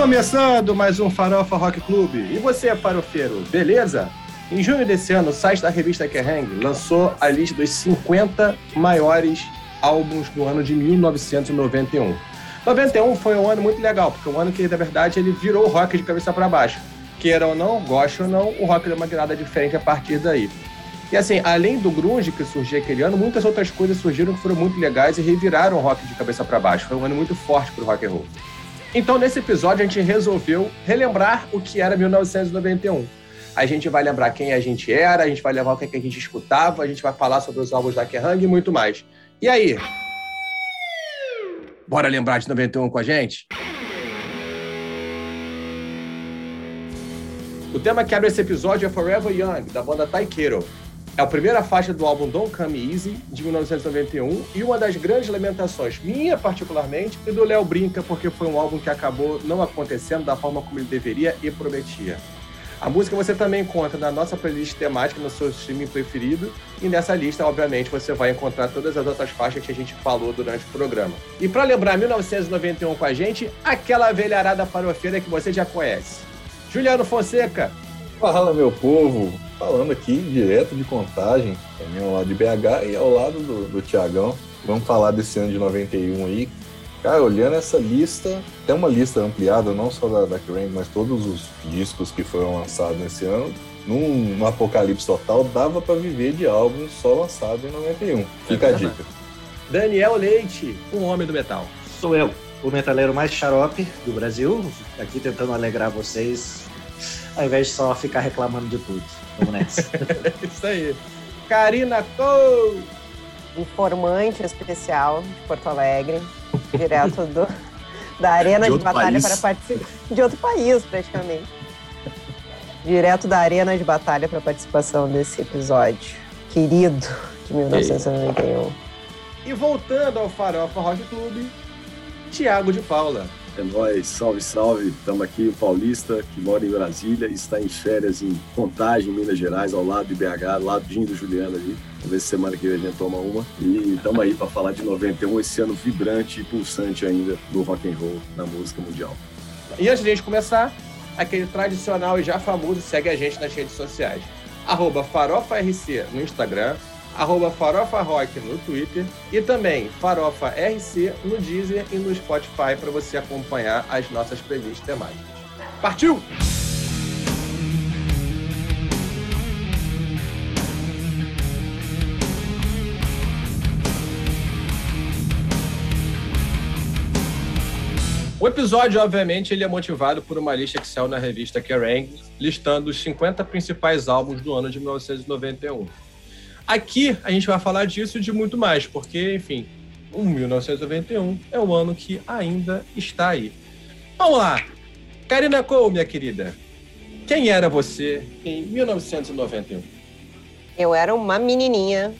Começando mais um Farofa Rock Clube. E você, farofeiro, beleza? Em junho desse ano, o site da revista Kerrang lançou a lista dos 50 maiores álbuns do ano de 1991. 91 foi um ano muito legal, porque um ano que, na verdade, ele virou o rock de cabeça para baixo. Queira ou não, goste ou não, o rock deu uma virada diferente a partir daí. E assim, além do grunge que surgiu aquele ano, muitas outras coisas surgiram que foram muito legais e reviraram o rock de cabeça para baixo. Foi um ano muito forte pro rock and roll. Então, nesse episódio, a gente resolveu relembrar o que era 1991. A gente vai lembrar quem a gente era, a gente vai lembrar o que, é que a gente escutava, a gente vai falar sobre os álbuns da Kerrang e muito mais. E aí? Bora lembrar de 91 com a gente? O tema que abre esse episódio é Forever Young, da banda Taikero. É a primeira faixa do álbum Don't Come Easy, de 1991, e uma das grandes lamentações, minha particularmente, e do Léo Brinca, porque foi um álbum que acabou não acontecendo da forma como ele deveria e prometia. A música você também encontra na nossa playlist temática, no seu streaming preferido, e nessa lista, obviamente, você vai encontrar todas as outras faixas que a gente falou durante o programa. E para lembrar 1991 com a gente, aquela velharada farofeira que você já conhece. Juliano Fonseca. Fala, meu povo falando aqui direto de contagem, também ao lado de BH e ao lado do, do Tiagão. Vamos falar desse ano de 91 aí. Cara, olhando essa lista, tem uma lista ampliada, não só da, da Kerrang, mas todos os discos que foram lançados nesse ano. Num, num apocalipse total, dava para viver de álbuns só lançados em 91. Fica é a dica. Daniel Leite, um homem do metal. Sou eu, o metaleiro mais xarope do Brasil, aqui tentando alegrar vocês, ao invés de só ficar reclamando de tudo. Vamos nessa. Isso aí. Karina Cole. Informante especial de Porto Alegre, direto do, da Arena de, de Batalha país. para participar. De outro país, praticamente. Direto da Arena de Batalha para participação desse episódio. Querido de 1991. E voltando ao Farofa Rock Clube, Tiago de Paula. É nóis, salve, salve. Estamos aqui, o paulista que mora em Brasília está em férias em Contagem, Minas Gerais, ao lado de BH, ladinho do Juliano ali. Vamos ver se semana que vem a gente toma uma. E estamos aí para falar de 91, esse ano vibrante e pulsante ainda do rock and roll na música mundial. E antes de a gente começar, aquele tradicional e já famoso, segue a gente nas redes sociais. Arroba FarofaRC no Instagram, arroba Farofa Rock no Twitter e também Farofa RC no Deezer e no Spotify para você acompanhar as nossas playlists temáticas. Partiu! O episódio, obviamente, ele é motivado por uma lista saiu na revista Kerrang, listando os 50 principais álbuns do ano de 1991. Aqui a gente vai falar disso e de muito mais, porque, enfim, o 1991 é o ano que ainda está aí. Vamos lá! Karina Cole, minha querida, quem era você em 1991? Eu era uma menininha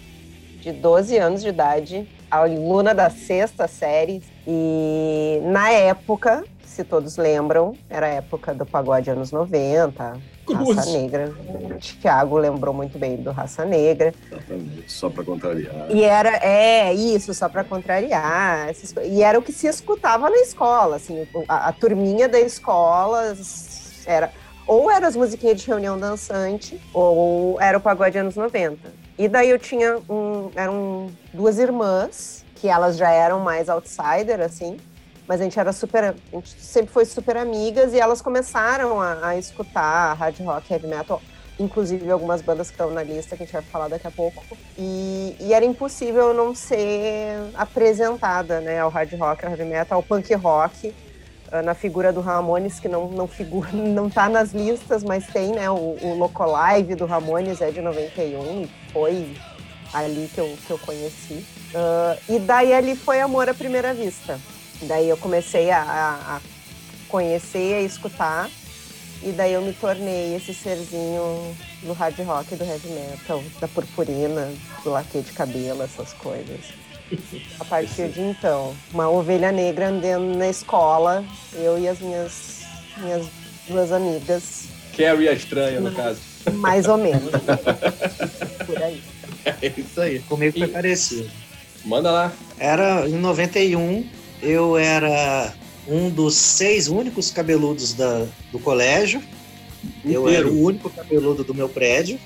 de 12 anos de idade, aluna da sexta série, e na época se todos lembram, era a época do pagode anos 90, Cruz. Raça Negra. Tiago lembrou muito bem do Raça Negra. Exatamente, só para contrariar. E era, é, isso, só para contrariar. E era o que se escutava na escola, assim, a, a turminha da escola era ou era as musiquinhas de reunião dançante, ou era o pagode anos 90. E daí eu tinha um, eram duas irmãs, que elas já eram mais outsider, assim, mas a gente era super, a gente sempre foi super amigas e elas começaram a, a escutar hard rock, heavy metal, inclusive algumas bandas que estão na lista que a gente vai falar daqui a pouco. E, e era impossível não ser apresentada, né, ao hard rock, ao heavy metal, ao punk rock, ah, na figura do Ramones, que não, não, figura, não tá nas listas, mas tem, né, o, o Loco Live do Ramones é de 91 e foi ali que eu, que eu conheci. Uh, e daí ali foi amor à primeira vista. Daí eu comecei a, a, conhecer, a escutar, e daí eu me tornei esse serzinho do hard rock, do heavy metal, da purpurina, do laque de cabelo, essas coisas. A partir de então, uma ovelha negra andando na escola, eu e as minhas, minhas duas amigas. Carrie a estranha, no caso. Mais ou menos. Por aí. É isso aí. Comigo foi e... parecido. Manda lá. Era em 91, eu era um dos seis únicos cabeludos da, do colégio. Eu era o único cabeludo do meu prédio.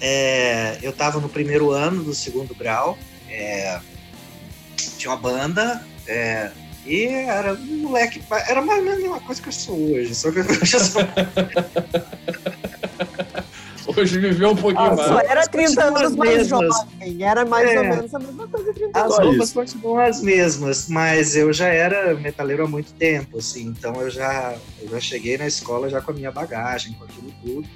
É, eu estava no primeiro ano do segundo grau. É, tinha uma banda. É, e era um moleque. Era mais ou menos a mesma coisa que eu sou hoje. Só que eu já sou. Hoje viveu um pouquinho Ah, mais. só era 30 anos as mais mesmas. jovem. Era mais É. ou menos a mesma coisa, 30 As anos. Só roupas isso. continuam as mesmas, mas eu já era metaleiro há muito tempo, assim, então eu já, eu já cheguei na escola já com a minha bagagem, com aquilo tudo.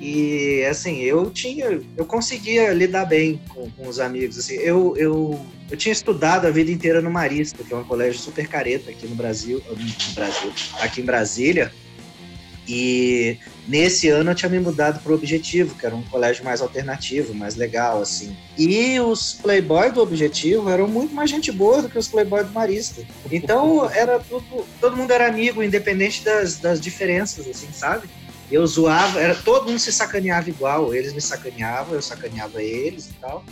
E assim, eu tinha, eu conseguia lidar bem com, com os amigos, assim, eu, eu, eu tinha estudado a vida inteira no Marista, que é um colégio super careta aqui no Brasil, no Brasil, aqui em Brasília. E nesse ano eu tinha me mudado para o Objetivo, que era um colégio mais alternativo, mais legal, assim. E os playboy do Objetivo eram muito mais gente boa do que os playboy do Marista. Então era tudo, todo mundo era amigo, independente das, das diferenças, assim, sabe? Eu zoava, era, todo mundo se sacaneava igual, eles me sacaneavam, eu sacaneava eles e tal.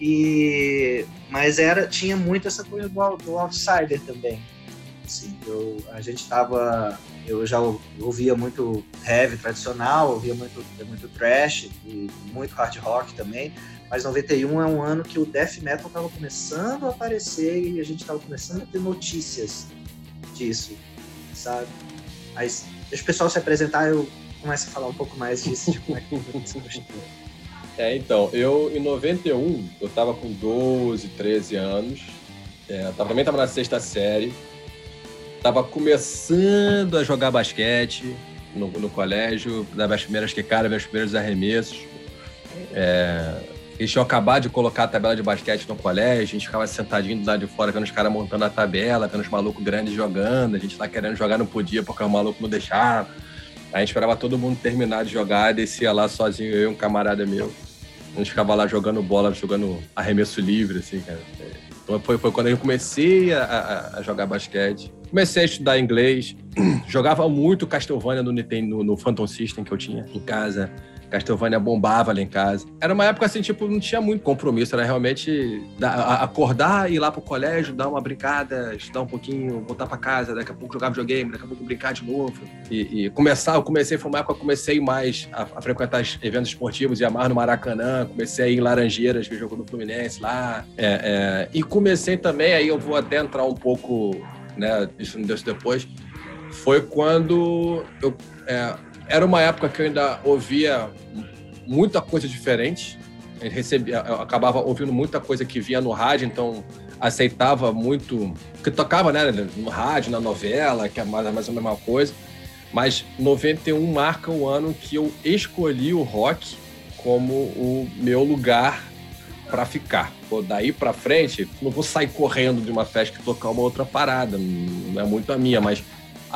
E, mas era, tinha muito essa coisa do, do outsider também. Assim, eu, a gente tava eu já ouvia muito heavy tradicional, ouvia muito, muito trash e muito hard rock também, mas 91 é um ano que o death metal estava começando a aparecer e a gente estava começando a ter notícias disso, sabe? Mas deixa o pessoal se apresentar, eu começo a falar um pouco mais disso, de como é que constitui. É, então, eu em 91, eu tava com 12, 13 anos. É, tava, também tava na sexta série. Tava começando a jogar basquete no, no colégio, dava as primeiras quicadas, meus primeiros arremessos. É, eles tinham acabado de colocar a tabela de basquete no colégio, a gente ficava sentadinho do lado de fora, vendo os caras montando a tabela, vendo os malucos grandes jogando, a gente lá querendo jogar não podia porque o maluco não deixava. A gente esperava todo mundo terminar de jogar, descia lá sozinho, eu e um camarada meu. A gente ficava lá jogando bola, jogando arremesso livre, assim, cara. Foi, foi quando eu comecei a, a, jogar basquete. Comecei a estudar inglês. Jogava muito Castlevania no, no, no Phantom System que eu tinha em casa. Castlevania bombava lá em casa. Era uma época assim, tipo, não tinha muito compromisso. Era realmente acordar, ir lá pro colégio, dar uma brincada, estudar um pouquinho, voltar pra casa, daqui a pouco jogar videogame, daqui a pouco brincar de novo. E, e começar, eu comecei, foi uma época que eu comecei mais a, a frequentar os eventos esportivos, ia mais no Maracanã, comecei a ir em Laranjeiras, ver jogo do Fluminense lá. É, é, e comecei também, aí eu vou até entrar um pouco, né, isso não deu depois, foi quando eu. é, era uma época que eu ainda ouvia muita coisa diferente. Eu, recebia, eu acabava ouvindo muita coisa que vinha no rádio, então aceitava muito. que tocava né, no rádio, na novela, que é mais, mais a mesma coisa. Mas 91 marca o ano que eu escolhi o rock como o meu lugar para ficar. Pô, daí para frente, não vou sair correndo de uma festa que tocar uma outra parada, não é muito a minha, mas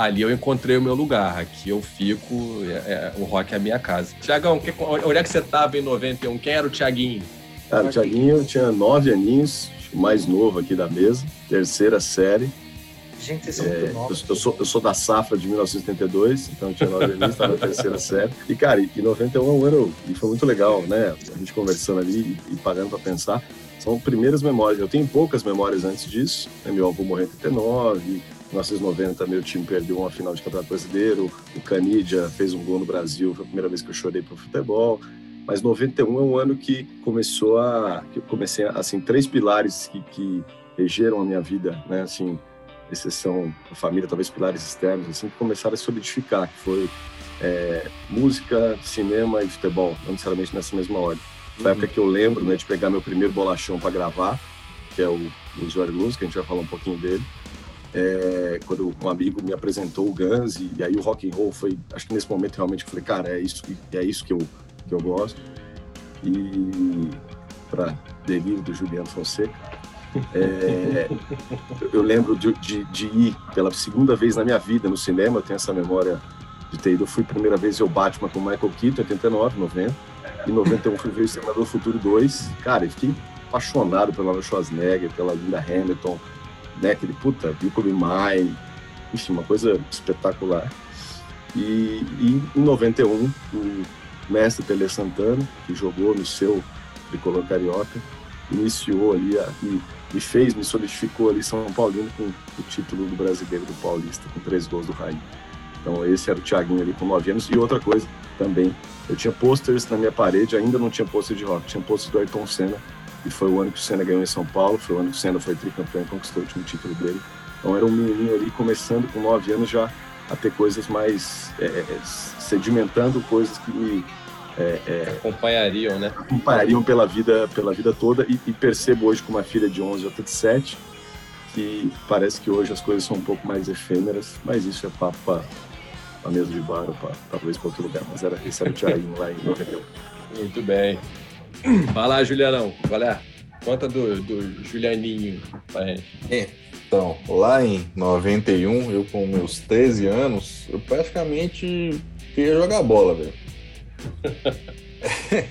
ali eu encontrei o meu lugar. Aqui eu fico, é- é- o rock é a minha casa. Tiagão, que- onde é que você tava em 91? Quem era o Tiaguinho? Cara, o Thiaguinho tinha nove aninhos, o mais novo aqui da mesa, terceira série. Gente, vocês são É, muito eu, novos. eu sou, eu sou da safra de 1982, então eu tinha nove aninhos, estava na terceira série. E, cara, e 91 é um ano, e foi muito legal, né? A gente conversando ali e, e parando para pensar. São primeiras memórias. Eu tenho poucas memórias antes disso. Né? Meu avô morreu em 89, em 1990 meu time perdeu uma final de campeonato brasileiro, o Canidia fez um gol no Brasil, foi a primeira vez que eu chorei pro futebol. Mas 91 é um ano que começou a. que eu comecei, assim, três pilares que, que regeram a minha vida, né? Assim, exceção a família, talvez pilares externos, assim, que começaram a solidificar, que foi é, música, cinema e futebol, não necessariamente nessa mesma ordem. Foi a época que eu lembro, né, de pegar meu primeiro bolachão para gravar, que é o, Usuário Música, a gente vai falar um pouquinho dele. É, quando um amigo me apresentou o Guns, e, e aí o rock and roll foi, acho que nesse momento realmente eu falei, cara, é isso, é isso que eu, que eu gosto. E para delírio do Juliano Fonseca, é, eu lembro de, de, de ir pela segunda vez na minha vida no cinema, eu tenho essa memória de ter ido. Eu fui primeira vez o Batman com Michael Keaton, em 89, 90. Em 91 fui ver o do Futuro 2. Cara, eu fiquei apaixonado pela Arnold Schwarzenegger, pela Linda Hamilton, né? Aquele puta, Bill Me Mine. Enfim, uma coisa espetacular. E, e em 91, o mestre Tele Santana, que jogou no seu tricolor carioca, iniciou ali a, e, e fez, me solidificou ali São Paulino com o título do brasileiro do Paulista, com três gols do Raí. Então esse era o Thiaguinho ali com nove anos. E outra coisa também, eu tinha posters na minha parede, ainda não tinha pôster de rock, tinha pôster do Ayrton Senna, e foi o ano que o Senna ganhou em São Paulo, foi o ano que o Senna foi tricampeão e conquistou o último título dele. Então era um menininho ali começando com nove anos já a ter coisas mais é, é sedimentando coisas que me é, é, acompanhariam, né? Acompanhariam pela vida, pela vida toda e, e, percebo hoje com uma filha de 11 outra de 7 que parece que hoje as coisas são um pouco mais efêmeras, mas isso é papo para a mesa de bar ou pra, talvez para outro lugar. Mas era, esse era o Thiaguinho lá em 91. Muito bem. Fala, Julianão. Qual é? Conta do, do Julianinho pra gente. É. Então, lá em 91, eu com meus 13 anos, eu praticamente queria jogar bola, velho.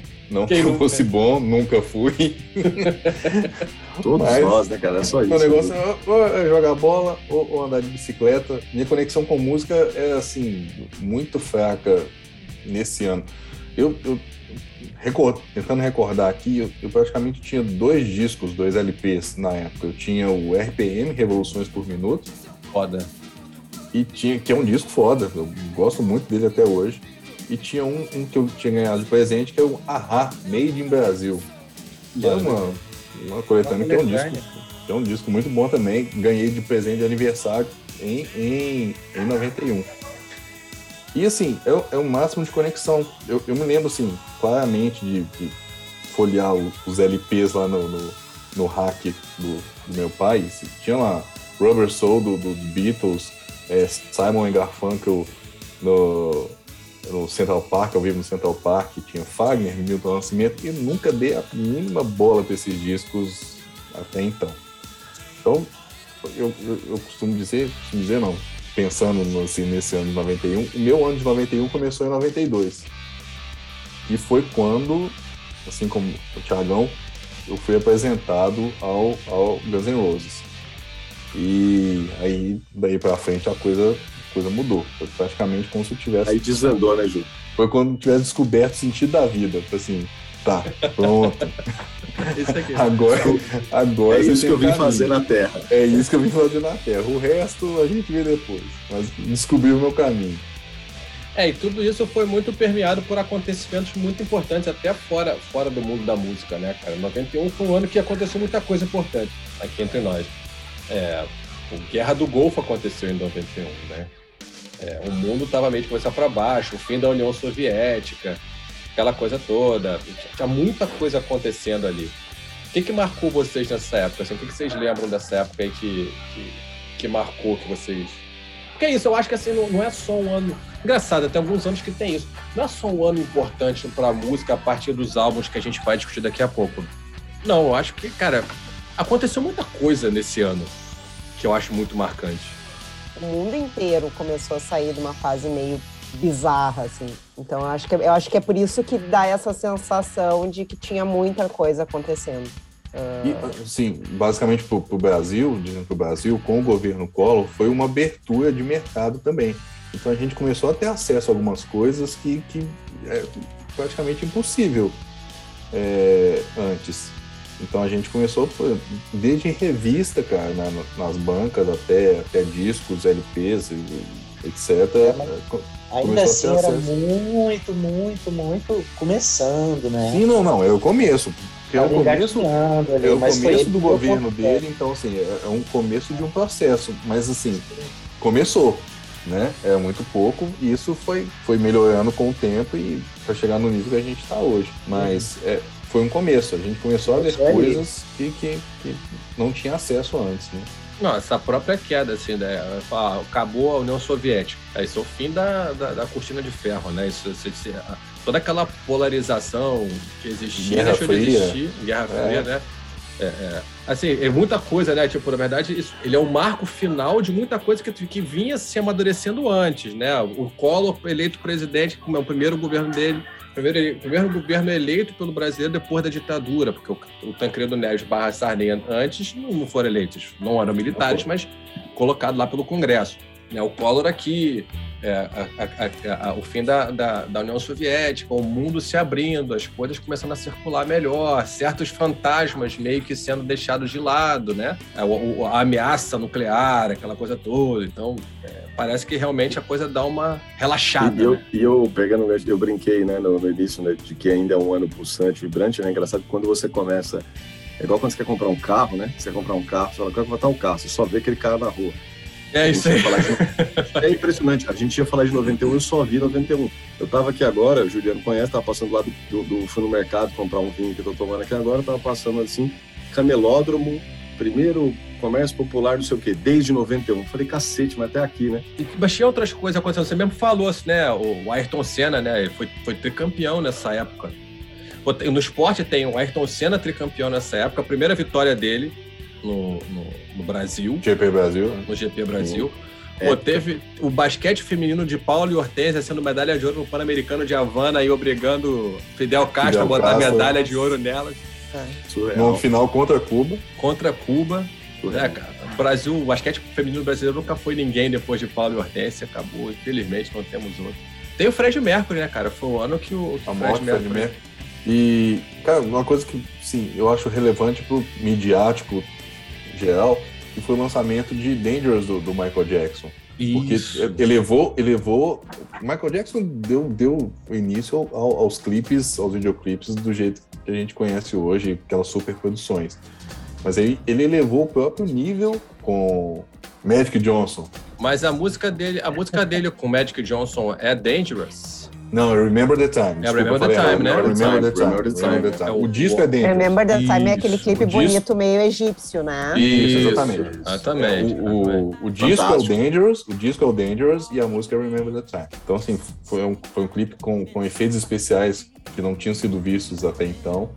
Não Quem que eu fosse bom, nunca fui. Todos Mas, nós, né, cara? É só isso. O negócio é ou é jogar bola ou, ou, andar de bicicleta. Minha conexão com música é, assim, muito fraca nesse ano. Eu, eu record, tentando recordar aqui, eu, eu, praticamente tinha dois discos, dois LPs na época. Eu tinha o RPM, Revoluções por Minuto. Foda. E tinha, que é um disco foda, eu gosto muito dele até hoje. E tinha um, um que eu tinha ganhado de presente, que é o Ahá, Made in Brasil. Que é uma, uma coletânea que é um disco. Que é um disco muito bom também. Ganhei de presente de aniversário em, em, em 91. E assim, é, é o máximo de conexão. Eu, eu me lembro, assim, claramente de, de folhear os LPs lá no, no, no hack do, do, meu pai. Tinha lá Rubber Soul do, do Beatles, é, Simon Garfunkel no, no Central Park, ao vivo no Central Park, tinha Fagner, Milton Nascimento, e nunca dei a mínima bola para esses discos até então. Então, eu, eu, eu, costumo dizer, costumo dizer não, pensando no, assim, nesse ano de 91, o meu ano de 91 começou em 92. E foi quando, assim como o Thiagão, eu fui apresentado ao, ao Guns N' Roses. E aí, daí pra frente, a coisa coisa mudou. Foi praticamente como se eu tivesse. Aí desandou, né, Ju? Foi quando eu tivesse descoberto o sentido da vida. Foi assim, tá, pronto. agora, agora é isso que eu vim caminho. fazer na Terra. É isso que eu vim fazer na Terra. O resto a gente vê depois. Mas descobri o meu caminho. É, e tudo isso foi muito permeado por acontecimentos muito importantes, até fora, fora do mundo da música, né, cara? 91 foi um ano que aconteceu muita coisa importante aqui entre nós. É, a Guerra do Golfo aconteceu em 91, né? É, o mundo estava meio de começar para baixo, o fim da União Soviética, aquela coisa toda. Tinha muita coisa acontecendo ali. O que, que marcou vocês nessa época? Assim, o que, que vocês lembram dessa época aí que, que, que marcou que vocês. Porque é isso, eu acho que assim, não, não é só um ano. Engraçado, tem alguns anos que tem isso. Não é só um ano importante para a música a partir dos álbuns que a gente vai discutir daqui a pouco. Não, eu acho que, cara, aconteceu muita coisa nesse ano que eu acho muito marcante o mundo inteiro começou a sair de uma fase meio bizarra, assim. Então, eu acho que, eu acho que é por isso que dá essa sensação de que tinha muita coisa acontecendo. Uh... E, sim, basicamente para o Brasil, dizendo para o Brasil, com o governo Collor, foi uma abertura de mercado também. Então a gente começou a ter acesso a algumas coisas que, que é praticamente impossível é, antes. Então a gente começou desde revista, cara, na, nas bancas até, até discos, LPs, etc. É, ainda assim era muito, muito, muito começando, né? Sim, não, não, é o começo. Porque é o começo, ali, é o começo do governo dele, então assim, é, é um começo de um processo. Mas assim, começou, né? É muito pouco e isso foi, foi melhorando com o tempo e para chegar no nível que a gente está hoje. Mas uhum. é, foi um começo. A gente começou a ver coisas que, que, que, não tinha acesso antes, né? Não, essa própria queda, assim, né? acabou a União Soviética. Isso é o fim da, da, da cortina de ferro, né? Isso, isso, isso, toda aquela polarização que existia Guerra deixou Fria. de existir. Guerra é. Fria, né? É, é. Assim, é muita coisa, né? Tipo, na verdade, isso, ele é o marco final de muita coisa que, que vinha se amadurecendo antes, né? O Collor eleito presidente, como é o primeiro governo dele, primeiro, primeiro governo eleito pelo brasileiro depois da ditadura, porque o, o Tancredo Neves barra Sarney antes não, foram eleitos, não eram militares, mas colocados lá pelo Congresso. Né? O Collor aqui é, a, a, a, o fim da, da, da, União Soviética, o mundo se abrindo, as coisas começando a circular melhor, certos fantasmas meio que sendo deixados de lado, né? A, é, a ameaça nuclear, aquela coisa toda. Então, é, parece que realmente a coisa dá uma relaxada. E eu, né? e eu pegando, eu brinquei né, no, no início né, de que ainda é um ano pulsante, vibrante, né? É engraçado que quando você começa. É igual quando você quer comprar um carro, né? Você quer comprar um carro, você fala, quero botar um carro, você só vê aquele cara na rua. É isso aí. De... É impressionante. A gente ia falar de 91, eu só vi 91. Eu tava aqui agora, o Juliano conhece, tava passando lá do, do, do fui no mercado comprar um vinho que eu tô tomando aqui agora, tava passando assim, camelódromo, primeiro comércio popular, não sei o quê, desde 91. Falei, cacete, mas até aqui, né? E, mas tinha outras coisas acontecendo. Você mesmo falou, assim, né? O Ayrton Senna, né? Foi, foi tricampeão nessa época. No esporte tem o Ayrton Senna tricampeão nessa época, a primeira vitória dele no, no, no Brasil. GP Brasil. No GP Brasil. Pô, teve o basquete feminino de Paulo e Hortência sendo medalha de ouro no Pan-Americano de Havana e obrigando Fidel Castro Fidel a botar Castro. medalha de ouro nelas. É. No final contra Cuba. Contra Cuba. É, cara, o Brasil, o basquete feminino brasileiro nunca foi ninguém depois de Paulo e Hortência. Acabou, infelizmente, não temos outro. Tem o Fred Mercury, né, cara? Foi o ano que o, que a Fred Mercury. Mercury. E, cara, uma coisa que, sim, eu acho relevante pro midiático geral, que foi o lançamento de Dangerous do, do Michael Jackson. Isso. Porque elevou, elevou. Michael Jackson deu, deu início ao, aos clipes, aos videoclipes do jeito que a gente conhece hoje, aquelas superproduções. Mas aí ele elevou o próprio nível com Magic Johnson. Mas a música dele, a música dele com Magic Johnson é Dangerous. Não, Remember the Time. É Remember the Time, né? Remember the Time. Remember the Time. Remember the time. O disco é dentro. Remember the Time é aquele clipe bonito, meio egípcio, né? Isso, exatamente. Exatamente. O, o, o disco é o Dangerous, o disco é o Dangerous e a música é Remember the Time. Então, assim, foi um, foi um clipe com, com efeitos especiais que não tinham sido vistos até então.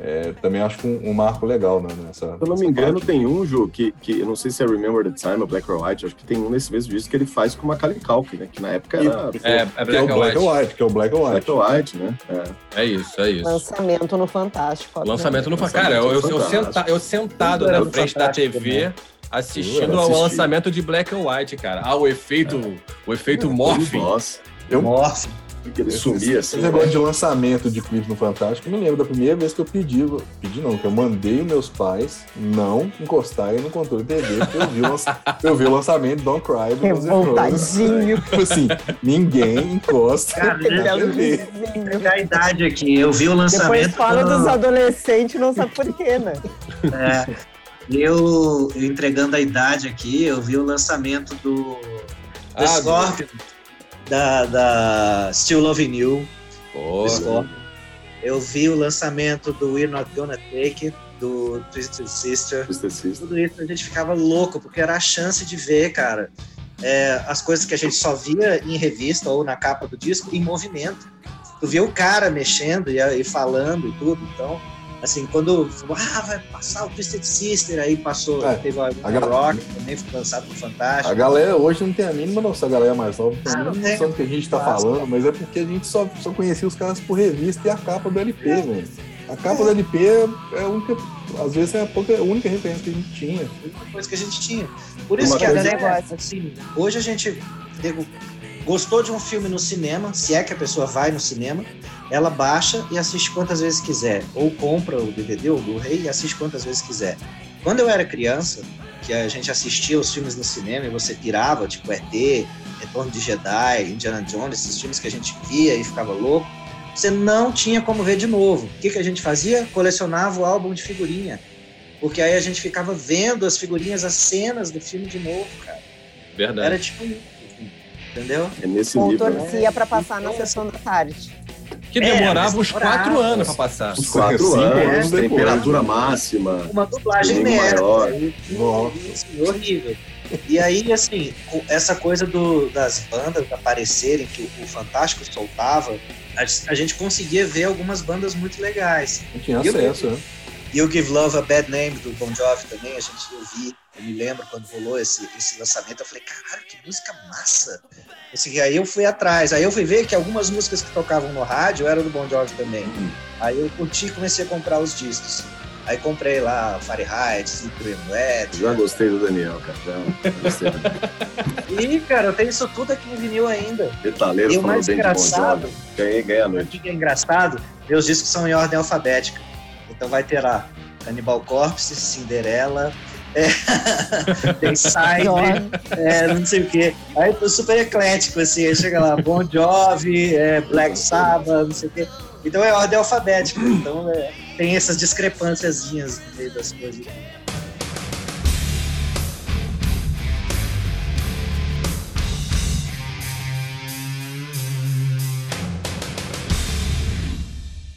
É, também acho um, um, marco legal, né? Nessa, se eu não me engano, parte. tem um, Ju, que, que eu não sei se é Remember the Time ou Black or White, acho que tem um nesse mesmo disco que ele faz com uma Culkin, né? Que na época era... É, é, é Black, or White. White. Que é o Black or White. Black or White, né? É. é isso, é isso. Lançamento no Fantástico. Lançamento no Fantástico. Cara, eu, eu, eu, senta, eu sentado na frente da TV... Né? Assistindo ao lançamento de Black and White, cara. Ah, o efeito, o efeito morph. Nossa. Eu, morph que ele sumia assim. Esse negócio né? de lançamento de clipe no Fantástico, eu me lembro da primeira vez que eu pedi, pedi não, que eu mandei meus pais não encostarem no controle TV, porque eu vi lança, eu vi o lançamento Don't Cry do Revoltadinho. Tipo assim, ninguém encosta Cara, na TV. É a idade aqui, eu vi o lançamento... Depois fala do... dos adolescentes, não sabe por quê, né? É, eu, entregando a idade aqui, eu vi o lançamento do, do ah, Scorpion. Do da, da Still Loving You. Eu vi o lançamento do We're Not Gonna Take It, do Twisted Sister. Twisted Sister. Tudo isso a gente ficava louco, porque era a chance de ver, cara, é, as coisas que a gente só via em revista ou na capa do disco em movimento. Tu via o cara mexendo e, e falando e tudo, então assim, quando ah, vai passar o Twisted Sister, aí passou, é, teve a, a Rock, também foi lançado no Fantástico. A galera hoje não tem a mínima noção, a galera mais nova não tem a mínima noção do que a gente tá falando, mas é porque a gente só, só conhecia os caras por revista e a capa do LP, é. velho. A capa é. do LP é a única, às vezes é a, pouca, a única referência que a gente tinha. A única coisa que a gente tinha. Por isso Uma que a galera, assim, hoje a gente gostou de um filme no cinema, se é que a pessoa vai no cinema, ela baixa e assiste quantas vezes quiser, ou compra o DVD ou o Blu-ray e assiste quantas vezes quiser. Quando eu era criança, que a gente assistia os filmes no cinema e você pirava, tipo ET, Retorno de Jedi, Indiana Jones, esses filmes que a gente via e ficava louco, você não tinha como ver de novo. O que, que a gente fazia? Colecionava o álbum de figurinha. Porque aí a gente ficava vendo as figurinhas, as cenas do filme de novo, cara. Verdade. Era tipo entendeu? É nesse Ou nível. torcia né? para passar na sessão da tarde. Que demorava é, uns quatro anos para passar. Uns quatro anos, é, temperatura máxima. Uma dublagem merda. horrível. E aí, assim, essa coisa do, das bandas aparecerem, que o, o Fantástico soltava, a, a, gente conseguia ver algumas bandas muito legais. Não tinha acesso, né? You Give Love a Bad Name do Bon Jovi também, a gente ouviu. Eu me lembro quando rolou esse, esse lançamento, eu falei, caralho, que música massa! Assim, aí eu fui atrás, aí eu fui ver que algumas músicas que tocavam no rádio eram do Bon Jovi também. Uhum. Aí eu curti e comecei a comprar os discos. Aí comprei lá Fahrenheit, Slippery Wet. Já gostei do Daniel, cara. Já e, cara, eu tenho isso tudo aqui em vinil ainda. Metaleiro e o mais engraçado, ganhei, ganhei a noite. O que é engraçado, meus discos são em ordem alfabética. Então vai ter lá Cannibal Corpse, Cinderela, é, tem Side, é, não sei o quê. Aí tô super eclético, assim, aí chega lá, Bon Jovi, é, Black Sabbath, não sei o quê. Então é ordem alfabética, então é, tem essas discrepâncias no meio das coisas.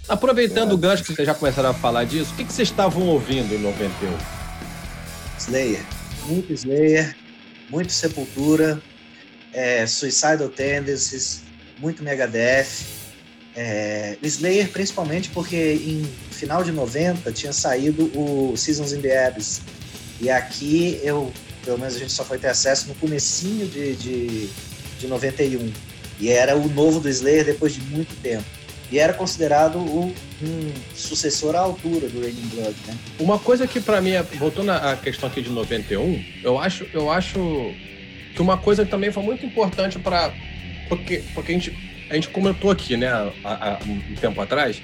Aproveitando o gancho que vocês já começaram a falar disso, o que, que vocês estavam ouvindo em 91? Slayer. Muito Slayer, muito Sepultura, é, Suicidal Tendencies, muito Megadeth. É, Slayer principalmente porque em final de 90 tinha saído o Seasons in the Abyss. E aqui eu, pelo menos a gente só foi ter acesso no comecinho de, de, de 91. E era o novo do Slayer depois de muito tempo e era considerado o, um sucessor à altura do Raining Blood, né? Uma coisa que para mim, é, voltando à questão aqui de 91, eu acho, eu acho que uma coisa também foi muito importante para porque porque a gente a gente comentou aqui, né, há, há um tempo atrás,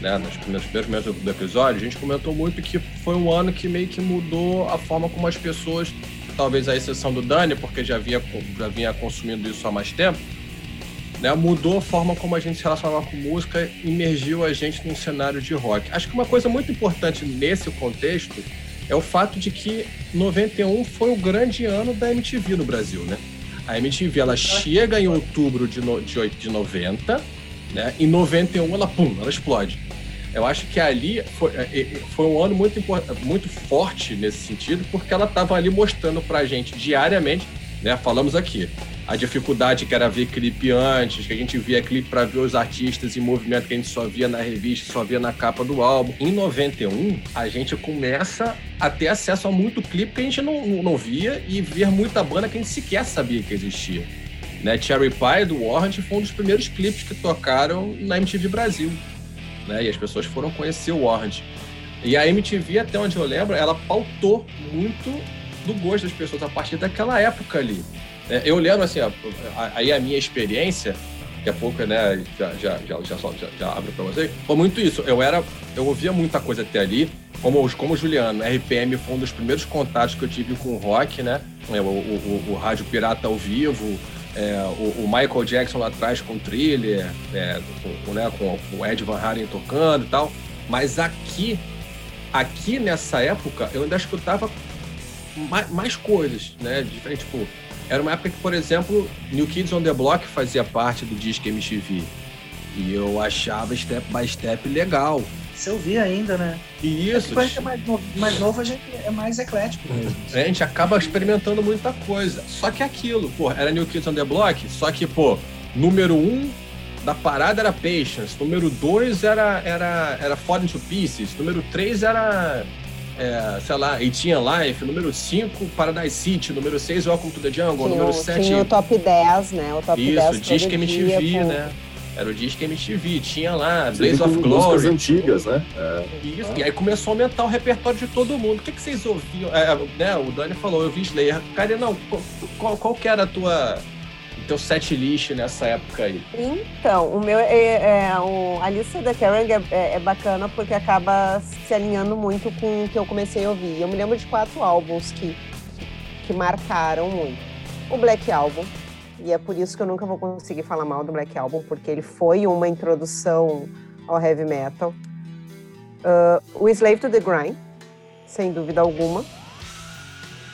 né, nos primeiros, primeiros do episódio, a gente comentou muito que foi um ano que meio que mudou a forma como as pessoas, talvez a exceção do Dani, porque já vinha, já vinha consumindo isso há mais tempo, né, mudou a forma como a gente se relacionava com música, imergiu a gente num cenário de rock. Acho que uma coisa muito importante nesse contexto é o fato de que 91 foi o grande ano da MTV no Brasil, né? A MTV ela chega em outubro de, no, de, de 90, né? Em 91 ela pum, ela explode. Eu acho que ali foi, é, é, foi um ano muito, muito forte nesse sentido, porque ela estava ali mostrando pra gente diariamente, né? Falamos aqui, a dificuldade que era ver clipe antes, que a gente via clipe para ver os artistas em movimento que a gente só via na revista, só via na capa do álbum. Em 91, a gente começa a ter acesso a muito clipe que a gente não, não via e ver muita banda que a gente sequer sabia que existia. Né? Cherry Pie do Warrant foi um dos primeiros clipes que tocaram na MTV Brasil. Né? E as pessoas foram conhecer o Warrant. E a MTV, até onde eu lembro, ela pautou muito do gosto das pessoas a partir daquela época ali. É, eu lembro, assim, aí a minha experiência, daqui a pouco, né, já, já, já, já, já, já abro para vocês, foi muito isso. Eu era, eu ouvia muita coisa até ali, como, como o Juliano, RPM foi um dos primeiros contatos que eu tive com o rock, né? É, o, o, o, o Rádio Pirata ao vivo, é, o, o, Michael Jackson lá atrás com o Thriller, é, com, né, com o Ed Van Halen tocando e tal. Mas aqui, aqui nessa época, eu ainda escutava mais, mais coisas, né? Diferente, tipo, era uma época que, por exemplo, New Kids on the Block fazia parte do Disque MTV. E eu achava Step by Step legal. Você ouvia ainda, né? E isso. A gente é mais novo, mais novo, a gente é mais eclético mesmo. É, a gente acaba experimentando muita coisa. Só que aquilo, pô, era New Kids on the Block, só que, pô, número um da parada era Patience, número dois era, era, era Falling to Pieces, número três era é, sei lá, e tinha Life, número 5, Paradise City, número 6, Welcome to the Jungle, tinha, número 7. Tinha o top 10, né? O top Isso, 10 Disque MTV, com... né? Era o Disque MTV, tinha lá, Blaze of Glory. antigas, né? É. Isso, e aí começou a aumentar o repertório de todo mundo. O que, que vocês ouviam? É, né, o Dani falou, eu vi Slayer. Cara, não, qual, qual que era a tua teu set list nessa época aí? Então, o meu é, é o, a lista da Kerrang é, é, é, bacana porque acaba se alinhando muito com o que eu comecei a ouvir. Eu me lembro de quatro álbuns que, que marcaram muito. O Black Album, e é por isso que eu nunca vou conseguir falar mal do Black Album, porque ele foi uma introdução ao heavy metal. Uh, o Slave to the Grind, sem dúvida alguma.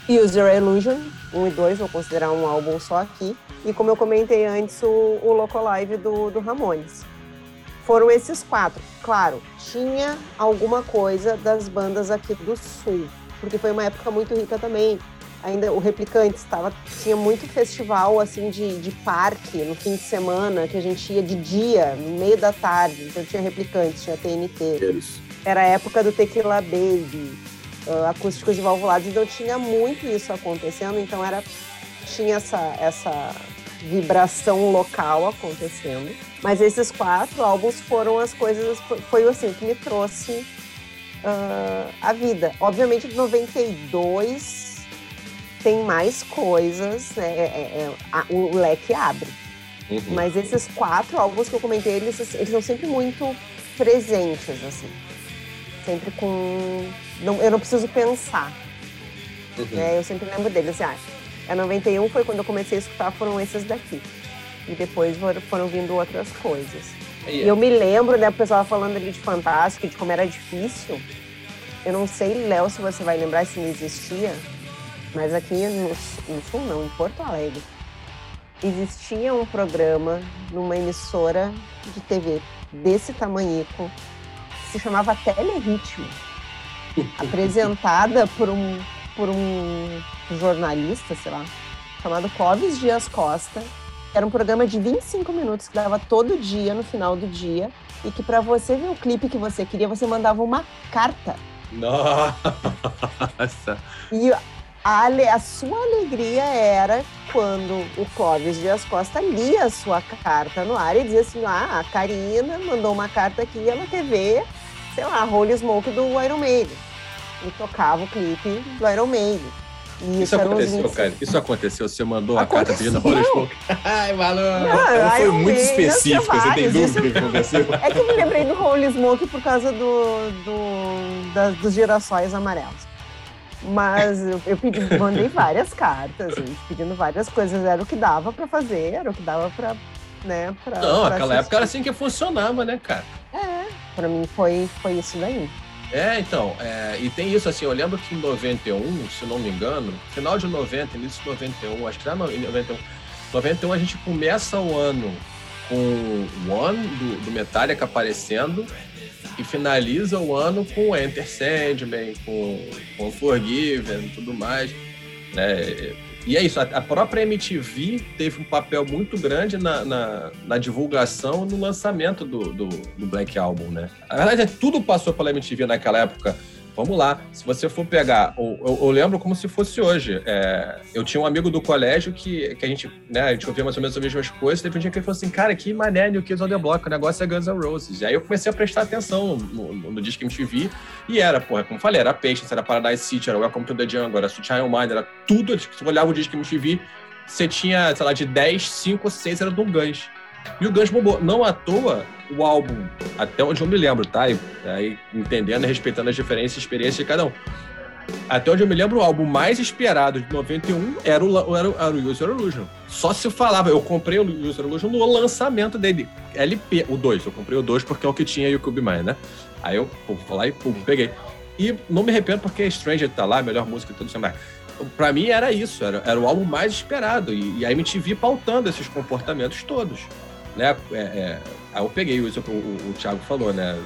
User Illusion, 1 e 2, vou considerar um álbum só aqui. E como eu comentei antes, o, o Loco Live do, do Ramones. Foram esses quatro. Claro, tinha alguma coisa das bandas aqui do Sul, porque foi uma época muito rica também. Ainda o Replicante estava tinha muito festival assim de, de parque no fim de semana que a gente ia de dia, no meio da tarde. Então tinha Replicantes, tinha TNT. Era a época do Tequila Baby, uh, acústicos de valvulados, então tinha muito isso acontecendo. Então era tinha essa, essa vibração local acontecendo. Mas esses quatro álbuns foram as coisas, foi assim que me trouxe uh, a vida. Obviamente, 92 tem mais coisas, né? É, é, é, a, o leque abre. Uhum. Mas esses quatro álbuns que eu comentei, eles, eles são sempre muito presentes, assim. Sempre com. Não, eu não preciso pensar. Uhum. Né? Eu sempre lembro deles. Assim, ah, a 91 foi quando eu comecei a escutar, foram esses daqui. E depois foram, vindo outras coisas. E eu me lembro, né, o pessoal falando ali de Fantástico, de como era difícil. Eu não sei, Léo, se você vai lembrar se não existia, mas aqui no, no Sul, não, em Porto Alegre, existia um programa numa emissora de TV desse tamanhico, se chamava Teleritmo, apresentada por um, por um jornalista, sei lá, chamado Clóvis Dias Costa, era um programa de 25 minutos que dava todo dia, no final do dia. E que para você ver o clipe que você queria, você mandava uma carta. Nossa! E a, a sua alegria era quando o Clóvis Dias Costa lia a sua carta no ar e dizia assim: ah, a Karina mandou uma carta aqui, ela quer ver, sei lá, Holy Smoke do Iron Maiden. E tocava o clipe do Iron Maiden. Isso, isso aconteceu, cara. Isso aconteceu. Você mandou aconteceu. a carta pedindo Horoscope. Ai, maluco. Não, foi muito específico. Você tem dúvida isso... que aconteceu? É que eu me lembrei do Holy Smoke por causa do, do, da, dos girassóis amarelos. Mas eu, eu pedi, mandei várias cartas, pedindo várias coisas. Era o que dava para fazer, era o que dava para né, pra, Não, pra aquela época era assim que funcionava, né, cara? É, pra mim foi, foi isso daí. É, então, é, e tem isso assim, eu lembro que em 91, se não me engano, final de 90, início de 91, acho que já em 91, 91 a gente começa o ano com o One do, do Metallica aparecendo e finaliza o ano com Enter Sandman, com, com Forgiven e tudo mais, né? E é isso, a, própria MTV teve um papel muito grande na, na, na divulgação no lançamento do, do, do, Black Album, né? Na verdade, tudo passou pela MTV naquela época. Vamos lá, se você for pegar, eu, eu, eu lembro como se fosse hoje. É, eu tinha um amigo do colégio que, que a gente, né, a gente ouvia mais ou menos as mesmas coisas. Teve um dia que ele falou assim: Cara, que mané New Kids on the Block, o negócio é Guns N' Roses. E aí eu comecei a prestar atenção no, no, no disco MTV e era, porra, como falei, era Patience, era Paradise City, era Welcome to the Jungle, era Sweet Mind, era tudo. Se você olhava o disco MTV, você tinha, sei lá, de 10, 5, 6 era do Guns. E o Guns bombou. Não à toa, o álbum, até onde eu me lembro, tá? E, aí, entendendo e respeitando as diferenças e experiências de cada um. Até onde eu me lembro, o álbum mais esperado de 91 era o, era, era o User Illusion. Só se falava, eu comprei o User Illusion no lançamento dele. LP, o 2. Eu comprei o 2 porque é o que tinha o Cube Mais, né? Aí eu pum, fui lá e pum, peguei. E não me arrependo porque Stranger tá lá, melhor música e tudo isso mais. Pra mim era isso, era, era o álbum mais esperado. E, e a MTV pautando esses comportamentos todos. Né? É, é, Aí eu peguei isso que o, o, o Thiago falou, né?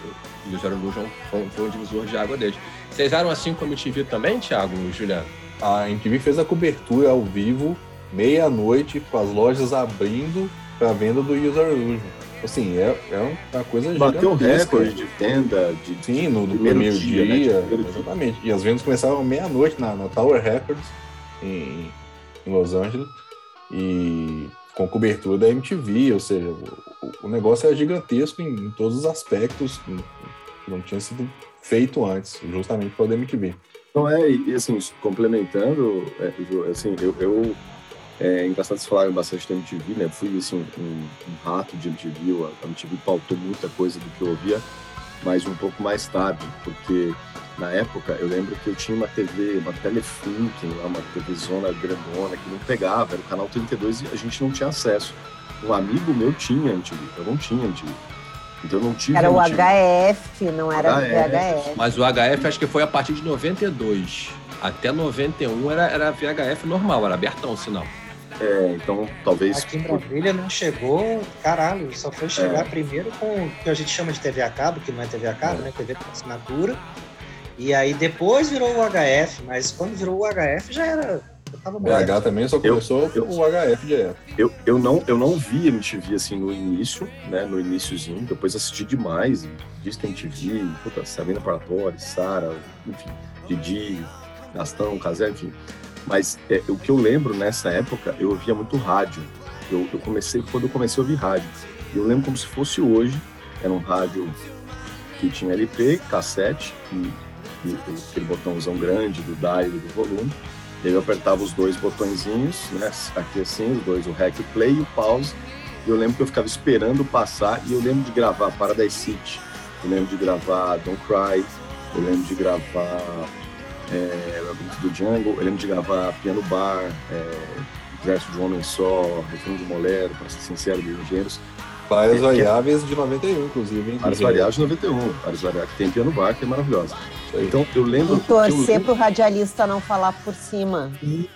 O User Illusion foi, foi um divisor de água deles. Vocês eram assim como a MTV também, Thiago e Juliano? A MTV fez a cobertura ao vivo, meia-noite, com as lojas abrindo para venda do User Illusion. Assim, é, é uma coisa Bateu um recorde de venda de Sim, no, no primeiro, primeiro, dia, dia né? primeiro exatamente. Dia. E as vendas começavam meia-noite na, na Tower Records, em, em Los Angeles. E com cobertura da MTV, ou seja, o, o negócio é gigantesco em, em, todos os aspectos não tinha sido feito antes, justamente pela MTV. Então é, e assim, complementando, é, assim, eu, eu é engraçado vocês falaram bastante da MTV, né? Fui assim, um, um rato de MTV, a MTV pautou muita coisa do que eu ouvia, mas um pouco mais tarde, porque na época, eu lembro que eu tinha uma TV, uma Telefunken, uma TV zona grandona, que não pegava, era o canal 32 e a gente não tinha acesso. Um amigo meu tinha MTV, eu não tinha MTV. Então eu não tive Era o HF, não era HF. VHF. Mas o HF acho que foi a partir de 92. Até 91 era, era VHF normal, era abertão o sinal. É, então talvez. Aqui em Brasília não chegou, caralho, só foi chegar é. primeiro com o que a gente chama de TV a cabo, que não é TV a cabo, é. né? TV com assinatura. E aí depois virou o HF, mas quando virou o HF já era. Eu tava BH também só começou eu, o HF direto. Eu, eu, não, eu não vi MTV assim no início, né? No iníciozinho, depois assisti demais. Disque MTV, puta, Sabrina Paratori, Sara, enfim, Didi, Gastão, Casé, enfim. Mas é, o que eu lembro nessa época, eu ouvia muito rádio. Eu, eu comecei, quando eu comecei a ouvir rádio, eu lembro como se fosse hoje, era um rádio que tinha LP, cassete, e aquele botãozão grande do dial e do volume. E aí eu apertava os dois botõezinhos, né? Aqui assim, os dois, o REC play e o pause. E eu lembro que eu ficava esperando passar e eu lembro de gravar Paradise City, eu lembro de gravar Don't Cry, eu lembro de gravar é, do Django, eu lembro de gravar Piano Bar, é, Verso de um Homem Só, Refrão de Molero, para ser sincero, dos engenheiros. Várias variáveis de 91, inclusive. Hein? Várias variáveis de 91, várias variáveis que tem Piano Bar, que é maravilhosa. Então, eu lembro. E torcer para o radialista não falar por cima.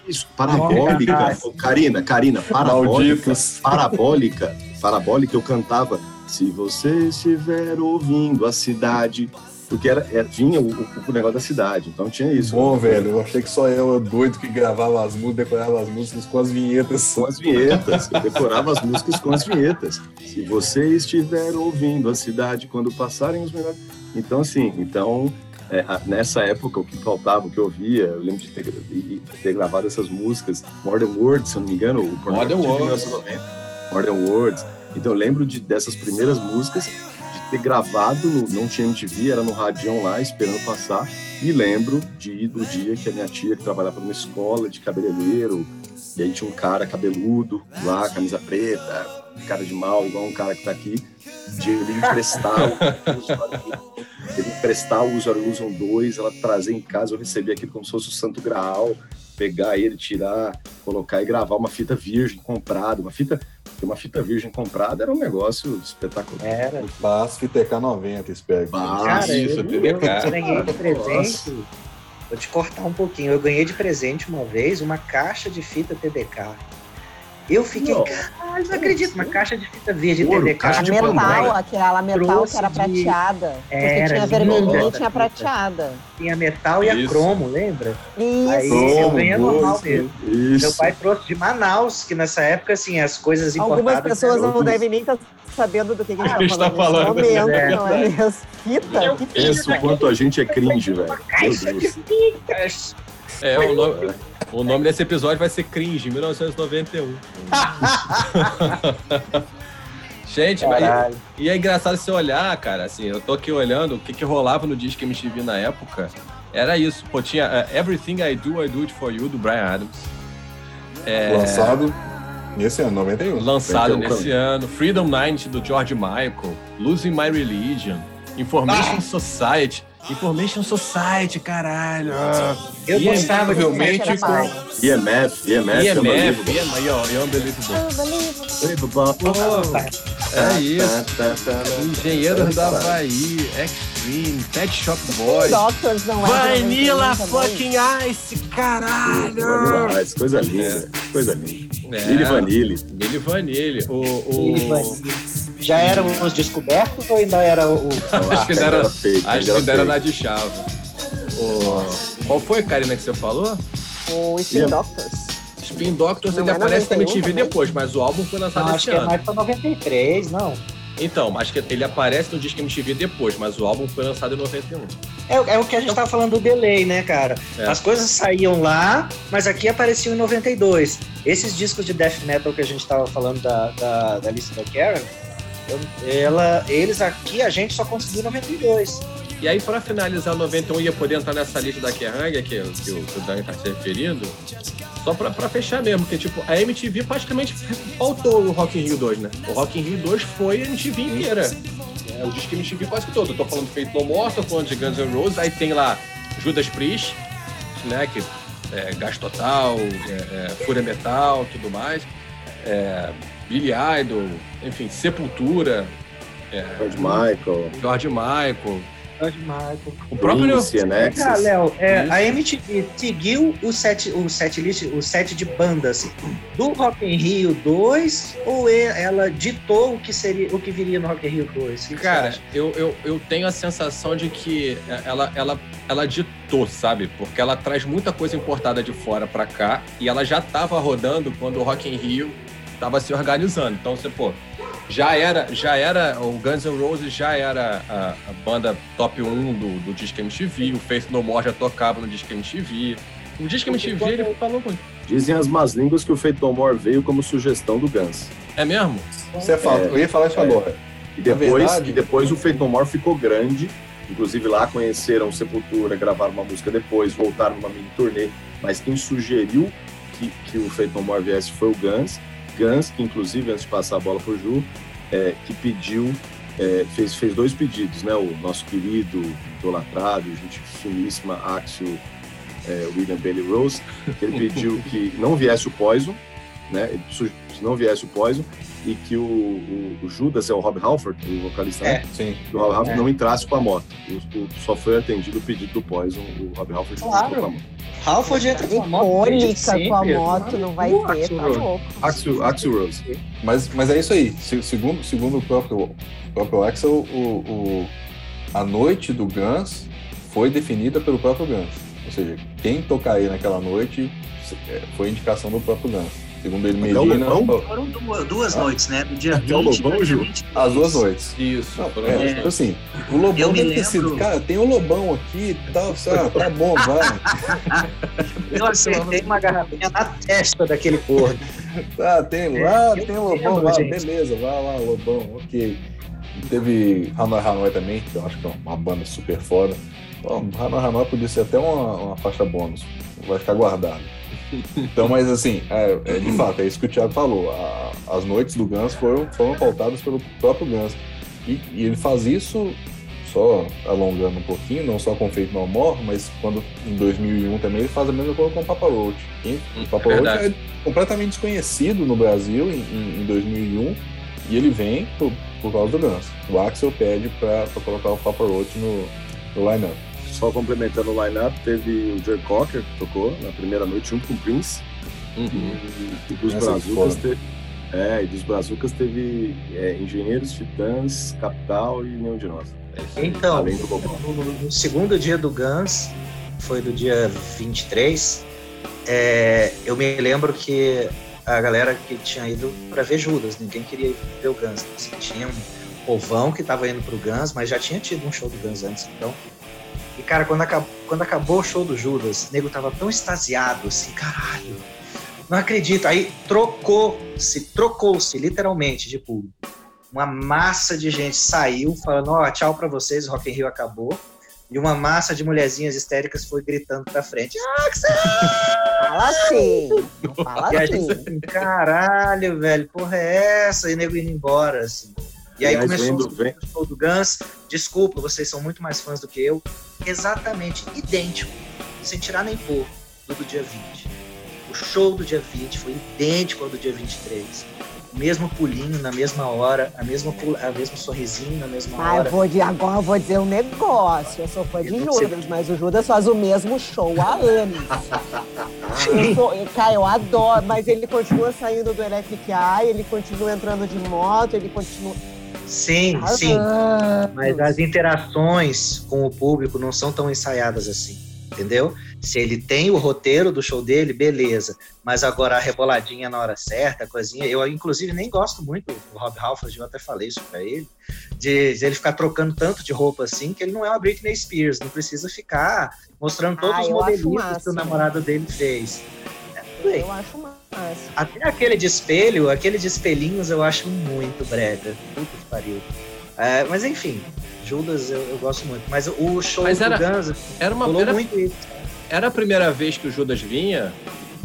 Isso, parabólica. Karina, Karina, parabólica. Parabólica, parabólica, eu cantava. Se você estiver ouvindo a cidade. Porque era, era vinha o, o, o, negócio da cidade, então tinha isso. Bom, velho, eu achei que só eu, doido, que gravava as músicas, decorava as músicas com as vinhetas. Com as vinhetas, eu decorava as músicas com as vinhetas. Se você estiver ouvindo a cidade quando passarem os melhores. Então, assim, então é, nessa época, o que faltava, o que eu ouvia, eu lembro de ter, de ter gravado essas músicas, Modern Words, se eu não me engano, o Modern Words. Modern Words. Então eu lembro de, dessas primeiras músicas, ter gravado, no, não tinha MTV, era no radião lá, esperando passar, e lembro de do dia que a minha tia, que trabalhava numa escola de cabeleireiro, e aí tinha um cara cabeludo lá, camisa preta, cara de mal, igual um cara que tá aqui, de ele emprestar ele emprestar o User Illusion 2, ela trazer em casa, eu recebi aquilo como se fosse o santo graal, pegar ele, tirar, colocar e gravar uma fita virgem comprada, uma fita uma fita virgem comprada era um negócio espetacular. Era. Basf TK90, espero. Cara, isso, eu, TDK. Eu ganhei de presente. Vou te cortar um pouquinho. Eu ganhei de presente uma vez uma caixa de fita TDK. Eu fiquei, não. caralho, não acredito, uma caixa de fita verde Ouro, TDK. Caixa de metal, aquela metal que era prateada. De... Porque tinha vermelhinha e tinha prateada. Tinha metal e a cromo, lembra? Isso. Aí eu ganhei normal mesmo. Isso. Meu pai trouxe de Manaus, que nessa época, assim, as coisas importadas... Algumas pessoas não devem nem estar sabendo do que a gente está falando. falando momento, é, não é mesmo? Fita? Eu penso o quanto a gente é cringe, velho. Uma caixa de fitas. É, o nome, o nome desse episódio vai ser Cringe, 1991. Gente, e, e, é engraçado você olhar, cara, assim, eu tô aqui olhando o que, que rolava no Disque MTV na época. Era isso, pô, tinha uh, Everything I Do, I Do It For You, do Brian Adams. É... Lançado nesse ano, 91. Lançado nesse ano. Freedom 90, do George Michael. Losing My Religion. Information ah! Society. Information Society, caralho. Eu gostava realmente com IMF, IMF, IMF, IMF, Unbelievable. É isso. Engenheiros da Havaí, Extreme, Pet Shop Boys. Doctors não é. Vanilla fucking Ice, caralho. Vanilla Ice, coisa linda, coisa linda. É. Milli Vanille. Milli Vanille. O, o... Já eram os descobertos ou ainda era o. acho que ainda era, acho que ainda era na de chave. O... Qual foi, Karina, que você falou? O Spin yeah. Doctors. Spin Doctors ele é aparece na MTV depois, mas o álbum foi lançado não, esse acho ano. que é mais pra 93, não. Então, acho que ele aparece no disco MTV depois, mas o álbum foi lançado em 91. É, é o que a gente tava falando do delay, né, cara? É. As coisas saíam lá, mas aqui apareciam em 92. Esses discos de death metal que a gente tava falando da, da, da lista da Karen, ela, eles aqui a gente só conseguiu 92. E aí, para finalizar, 91 ia poder entrar nessa lista da Kerrang, que, que, o, que o Dan está se referindo, só pra, pra fechar mesmo, porque tipo, a MTV praticamente faltou o Rock in Rio 2, né? O Rock in Rio 2 foi a MTV inteira. É, o disco MTV quase todo. Eu tô falando Feito No More, tô falando de Guns N' Roses, aí tem lá Judas Priest, né? Que é Gás Total, é, é, Fúria Metal, tudo mais. É, Billy Idol, enfim, Sepultura. É, George Michael. George Michael. George Michael. O próprio Prince, né? Cara, Léo, é, a MTV seguiu o set, o set list, o set de bandas do Rock in Rio 2 ou ela ditou o que seria, o que viria no Rock in Rio 2? Cara, eu, eu, eu tenho a sensação de que ela, ela, ela ditou, sabe? Porque ela traz muita coisa importada de fora para cá e ela já estava rodando quando o Rock in Rio estava se organizando. Então você, pô, já era, já era, o Guns N' Roses já era a, a banda top 1 do, do Disque MTV, o Faith No More já tocava no Disque MTV. O Disque MTV, ele falou muito. Dizem as más línguas que o Faith No More veio como sugestão do Guns. É mesmo? Você fala, é, eu ia falar isso é, agora. E depois, verdade- e depois o Faith No More ficou grande. Inclusive lá conheceram Sepultura, gravaram uma música depois, voltaram numa mini turnê. Mas quem sugeriu que, que o Faith No More viesse foi o Guns. Guns, que inclusive, antes de passar a bola pro Ju, é, que pediu, é, fez, fez dois pedidos, né? O nosso querido, idolatrado, gente finíssima, Axel é, William Bailey Rose, ele pediu que não viesse o Poison, né? Que não viesse o Poison e que o, o- o Judas é o Rob Halford, o vocalista, né? Sim. Que o Rob Halford É. não entrasse com a moto. O- o- só foi atendido o pedido do Poison, o Rob Halford não Claro. entrou com a moto. Halford entra com a moto com a moto, não vai O ter, tá Rose. louco. Axel, Axel Rose. Mas, mas é isso aí. Se- Segundo, segundo o próprio, o próprio Axel, o, o- a noite do Guns foi definida pelo próprio Guns. Ou seja, quem tocaria naquela noite é, foi indicação do próprio Guns. Segundo ele, Até o Medina, Lobão? Foram duas, duas Ah. noites, né? Do dia Até o 20 Lobão, e do dia Ju. 23. as duas noites. Isso. Não, foram é, tipo noites. assim, o Lobão Eu me deve ter sido, lembro- cara, tem o Lobão aqui e tal, ah, tá bom, vai. Eu acertei uma garrafinha na testa daquele porco. Tá, tem lá, eu tem o Lobão lembro, lá, beleza, vai lá, Lobão, ok. Teve Hanoi Hanoi também, que eu acho que é uma banda super foda. Bom, Hanoi Hanoi podia ser até uma, uma faixa bônus, vai ficar guardado. Então, mas assim, é, é, de fato, é isso que o Thiago falou. a- as noites do Guns foram, foram pautadas pelo próprio Guns. E, e ele faz isso, só alongando um pouquinho, não só com Feito No More, mas quando em 2001 também ele faz a mesma coisa com o Papa Roach. E o Papa Roach verdade. é completamente desconhecido no Brasil em, em- em 2001 e ele vem por, por causa do Guns. O Axel pede para colocar o Papa Roach no, no line-up. Só complementando o line-up, teve o Joe Cocker, que tocou na primeira noite junto com o Prince. Uhum. E, e dos Essa é Brazucas teve. É, e dos Brazucas teve é, Engenheiros, Titãs, Capital e Nenhum de Nós. É. Então, Além do Bobão. no, no- no segundo dia do Guns, foi do dia 23, é, eu me lembro que a galera que tinha ido para ver Judas, ninguém queria ir ver o Guns. Assim, tinha um povão que tava indo pro Guns, mas já tinha tido um show do Guns antes, então. E, cara, quando acabou, quando acabou o show do Judas, o nego tava tão extasiado, assim, caralho, não acredito. Aí trocou-se, trocou-se, literalmente, de público. Uma massa de gente saiu falando, ó, tchau pra vocês, o Rock in Rio acabou. E uma massa de mulherzinhas histéricas foi gritando pra frente. Fala assim, fala assim. gente assim, caralho, velho, porra é essa? E o nego indo embora, assim. E aí Aliás, começou vendo- o show do Guns. Desculpa, vocês são muito mais fãs do que eu. Exatamente idêntico, sem tirar nem pôr, do do dia 20. O show do dia 20 foi idêntico ao do dia 23. O mesmo pulinho na mesma hora, a mesma, a mesmo sorrisinho na mesma Ah, eu hora. vou de, agora eu vou dizer um negócio. Eu sou fã de Eu não sei. Judas, mas o Judas faz o mesmo show há anos. Eu sou- eu- cara, eu adoro, mas ele continua saindo do Electric Eye, ele continua entrando de moto, ele continua. Sim, sim. Ah, Mas as interações com o público não são tão ensaiadas assim, entendeu? Se ele tem o roteiro do show dele, beleza. Mas agora a reboladinha na hora certa, a coisinha. Eu, inclusive, nem gosto muito do Rob Halford, eu até falei isso pra ele, de, de ele ficar trocando tanto de roupa assim, que ele não é uma Britney Spears, não precisa ficar mostrando todos Ah, os modelismos que o namorado dele fez. É. Eu acho Até aquele de espelho, aquele de espelhinhos eu acho muito brega. Puta que pariu. É, mas enfim, Judas eu, eu gosto muito. Mas o show Mas do era- Guns Era, uma, rolou era, muito isso. era a primeira vez que o Judas vinha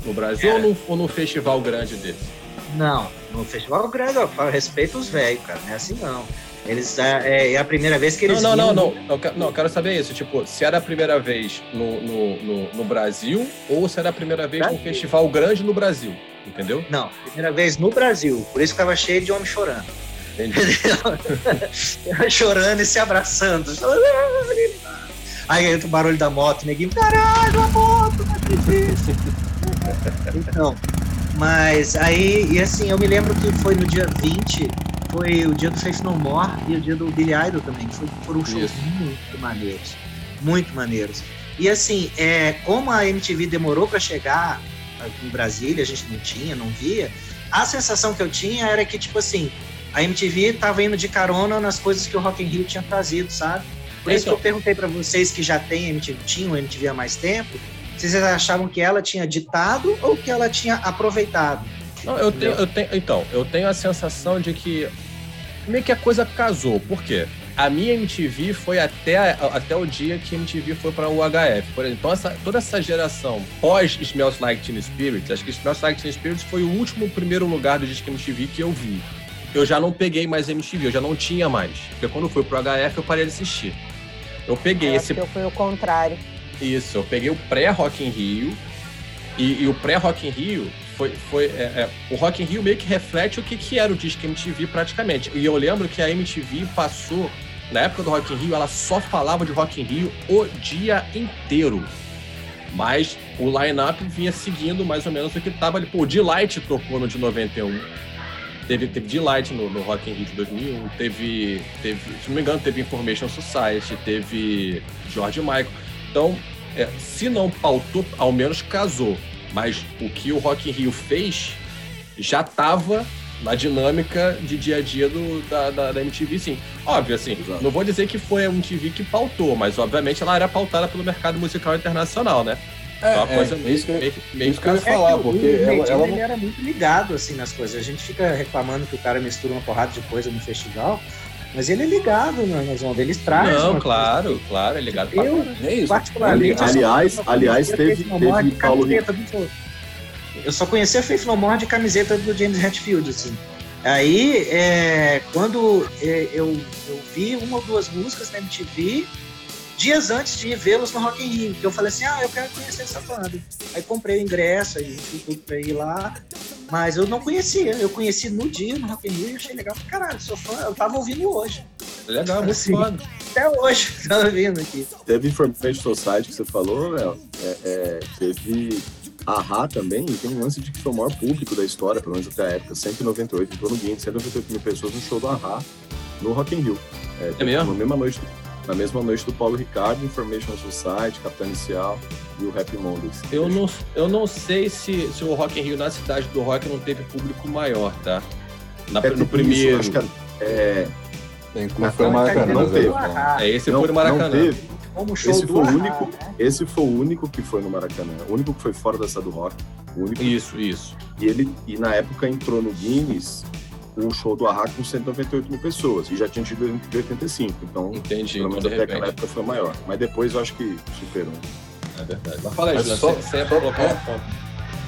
no Brasil ou num, ou num festival grande desse? Não, no Festival Grande, eu falo, respeito os velhos, cara. Não é assim não. Eles, é, é a primeira vez que eles Não, não, não, não. Eu não, eu quero saber isso. Tipo, se era a primeira vez no, no, no, no Brasil ou se era a primeira vez num Brasil. festival grande no Brasil. Entendeu? Não, primeira vez no Brasil. Por isso que tava cheio de homem chorando. Entendi. chorando e se abraçando. Aí entra o barulho da moto, neguinho, caralho, a moto, não acredito. Então, mas aí, e assim, eu me lembro que foi no dia 20, foi o dia do Faith No More e o dia do Billy Idol também, que foram shows Isso. muito maneiros, muito maneiros. E assim, é, como a MTV demorou para chegar em Brasília, a gente não tinha, não via, a sensação que eu tinha era que, tipo assim, a MTV tava indo de carona nas coisas que o Rock in Rio tinha trazido, sabe? Por isso que Então. eu perguntei para vocês que já têm MTV, tinham MTV há mais tempo, se vocês achavam que ela tinha ditado ou que ela tinha aproveitado. Não, eu tenho, eu tenho, então, eu tenho a sensação de que meio que a coisa casou. Por quê? A minha MTV foi até, até o dia que a MTV foi para o UHF. Por exemplo, então essa, toda essa geração pós Smells Like Teen Spirit, acho que Smells Like Teen Spirit foi o último primeiro lugar do disco MTV que eu vi. Eu já não peguei mais MTV, eu já não tinha mais. Porque quando foi pro HF eu parei de assistir. Eu peguei Eu esse. eu fui o contrário. Isso, eu peguei o pré-Rock in Rio. E, e o pré-Rock in Rio foi. foi é, é, o Rock in Rio meio que reflete o que, que era o disco MTV praticamente. E eu lembro que a MTV passou. Na época do Rock in Rio, ela só falava de Rock in Rio o dia inteiro. Mas o line-up vinha seguindo mais ou menos o que tava ali. Pô, o Delight tocou no de 91. Teve, teve Delight no, no Rock in Rio de 2001. Teve, teve, se não me engano, teve Information Society. Teve George Michael. Então, é, se não pautou, ao menos casou. Mas o que o Rock in Rio fez já estava na dinâmica de dia a dia do, da, da, da MTV, sim. Óbvio, assim, Exato. não vou dizer que foi a MTV que pautou, mas obviamente ela era pautada pelo mercado musical internacional, né? É, Uma coisa é, isso que Meio, que- meio isso que que eu ia É falar, que o- porque o ela, ela não... era muito ligado assim nas coisas. A gente fica reclamando que o cara mistura uma porrada de coisa no festival, mas ele é ligado na- nas ondas, ele traz. Não, claro, claro, é ligado pra Eu, É isso. particularmente. Aliás- aliás, teve- teve Paulo camiseta do- Eu só conhecia Faith No More de camiseta do James Hetfield, assim. Aí, é, quando é, eu, eu vi uma ou duas músicas na MTV, dias antes de vê-los no Rock in Rio, que eu falei assim, ah, eu quero conhecer essa banda. Aí comprei o ingresso, aí fui tudo pra ir lá, mas eu não conhecia. Eu conheci no dia, no Rock in Rio, e achei legal pra caralho, sou fã, eu tava ouvindo hoje. Legal, muito Assim. foda. Até hoje, tava ouvindo aqui. Teve Information Society que você falou, Léo. É, é, teve Ahá também, e tem um lance de que foi o maior público da história, pelo menos até a época, 198, entrou no Guinness, 198 mil pessoas no show do Ahá no Rock in Rio. É, mesmo? Na mesma noite, na mesma noite do Paulo Ricardo, Information Society, Capitão Inicial e o Happy Mondays. Eu não, eu não sei se, se o Rock in Rio na cidade do rock não teve público maior, tá? Na- É, no isso, primeiro. acho que é, Tem como foi o Maracanã, não mas teve. falo. É, esse não, foi no Maracanã. não teve. Como show Esse do foi o Ahá, único- né? Esse foi o único que foi no Maracanã. O único que foi fora da cidade do rock. O único Isso, isso. E ele e na época entrou no Guinness o show do Arra com 198 mil pessoas. E já tinha tido em 85. Então, Entendi. pelo Então, menos até aquela época foi maior. Mas depois eu acho que superou. É verdade. Mas fala aí, Mas Juliano, só- você, você é. um ponto.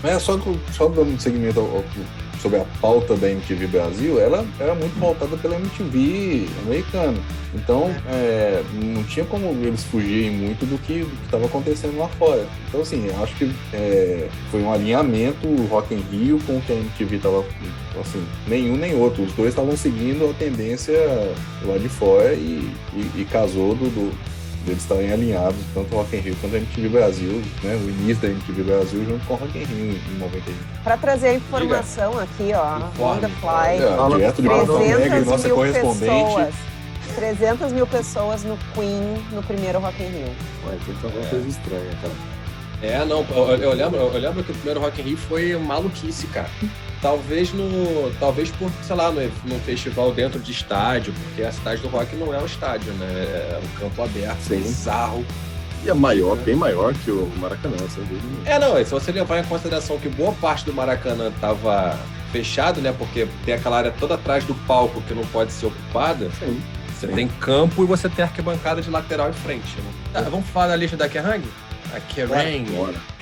É, só, que- só dando um segmento ao- ao- sobre a pauta da MTV Brasil, ela era muito pautada pela MTV americana. Então, é, não tinha como eles fugirem muito do que estava acontecendo lá fora. Então, assim, acho que é, foi um alinhamento Rock in Rio com o que a MTV estava, assim, nenhum nem outro. Os dois estavam seguindo a tendência lá de fora e, e- e casou do, do- deles estarem alinhados, tanto o Rock in Rio quanto a MTV Brasil, né, o início da MTV Brasil junto com o Rock in Rio em, em 91. Para trazer a informação aqui, ó, Informe. on the fly, É, direto de Porto Alegre, 300 nossa mil correspondente. pessoas. 300 mil pessoas no Queen no primeiro Rock in Rio. Ué, então foi uma coisa estranha, cara. É, não, eu, eu lembro, eu lembro que o primeiro Rock in Rio foi maluquice, cara. Talvez no. Talvez por, sei lá, no, num festival dentro de estádio, porque a cidade do rock não é um estádio, né? É um campo aberto, Sim. bizarro. E é maior, bem maior que o Maracanã, sem dúvida. É, não, se você levar em consideração que boa parte do Maracanã tava fechado, né? Porque tem aquela área toda atrás do palco que não pode ser ocupada. Sim. Você tem campo e você tem arquibancada de lateral e frente, né? Tá, vamos falar da lista da Kerrang? A Kerrang. Bora.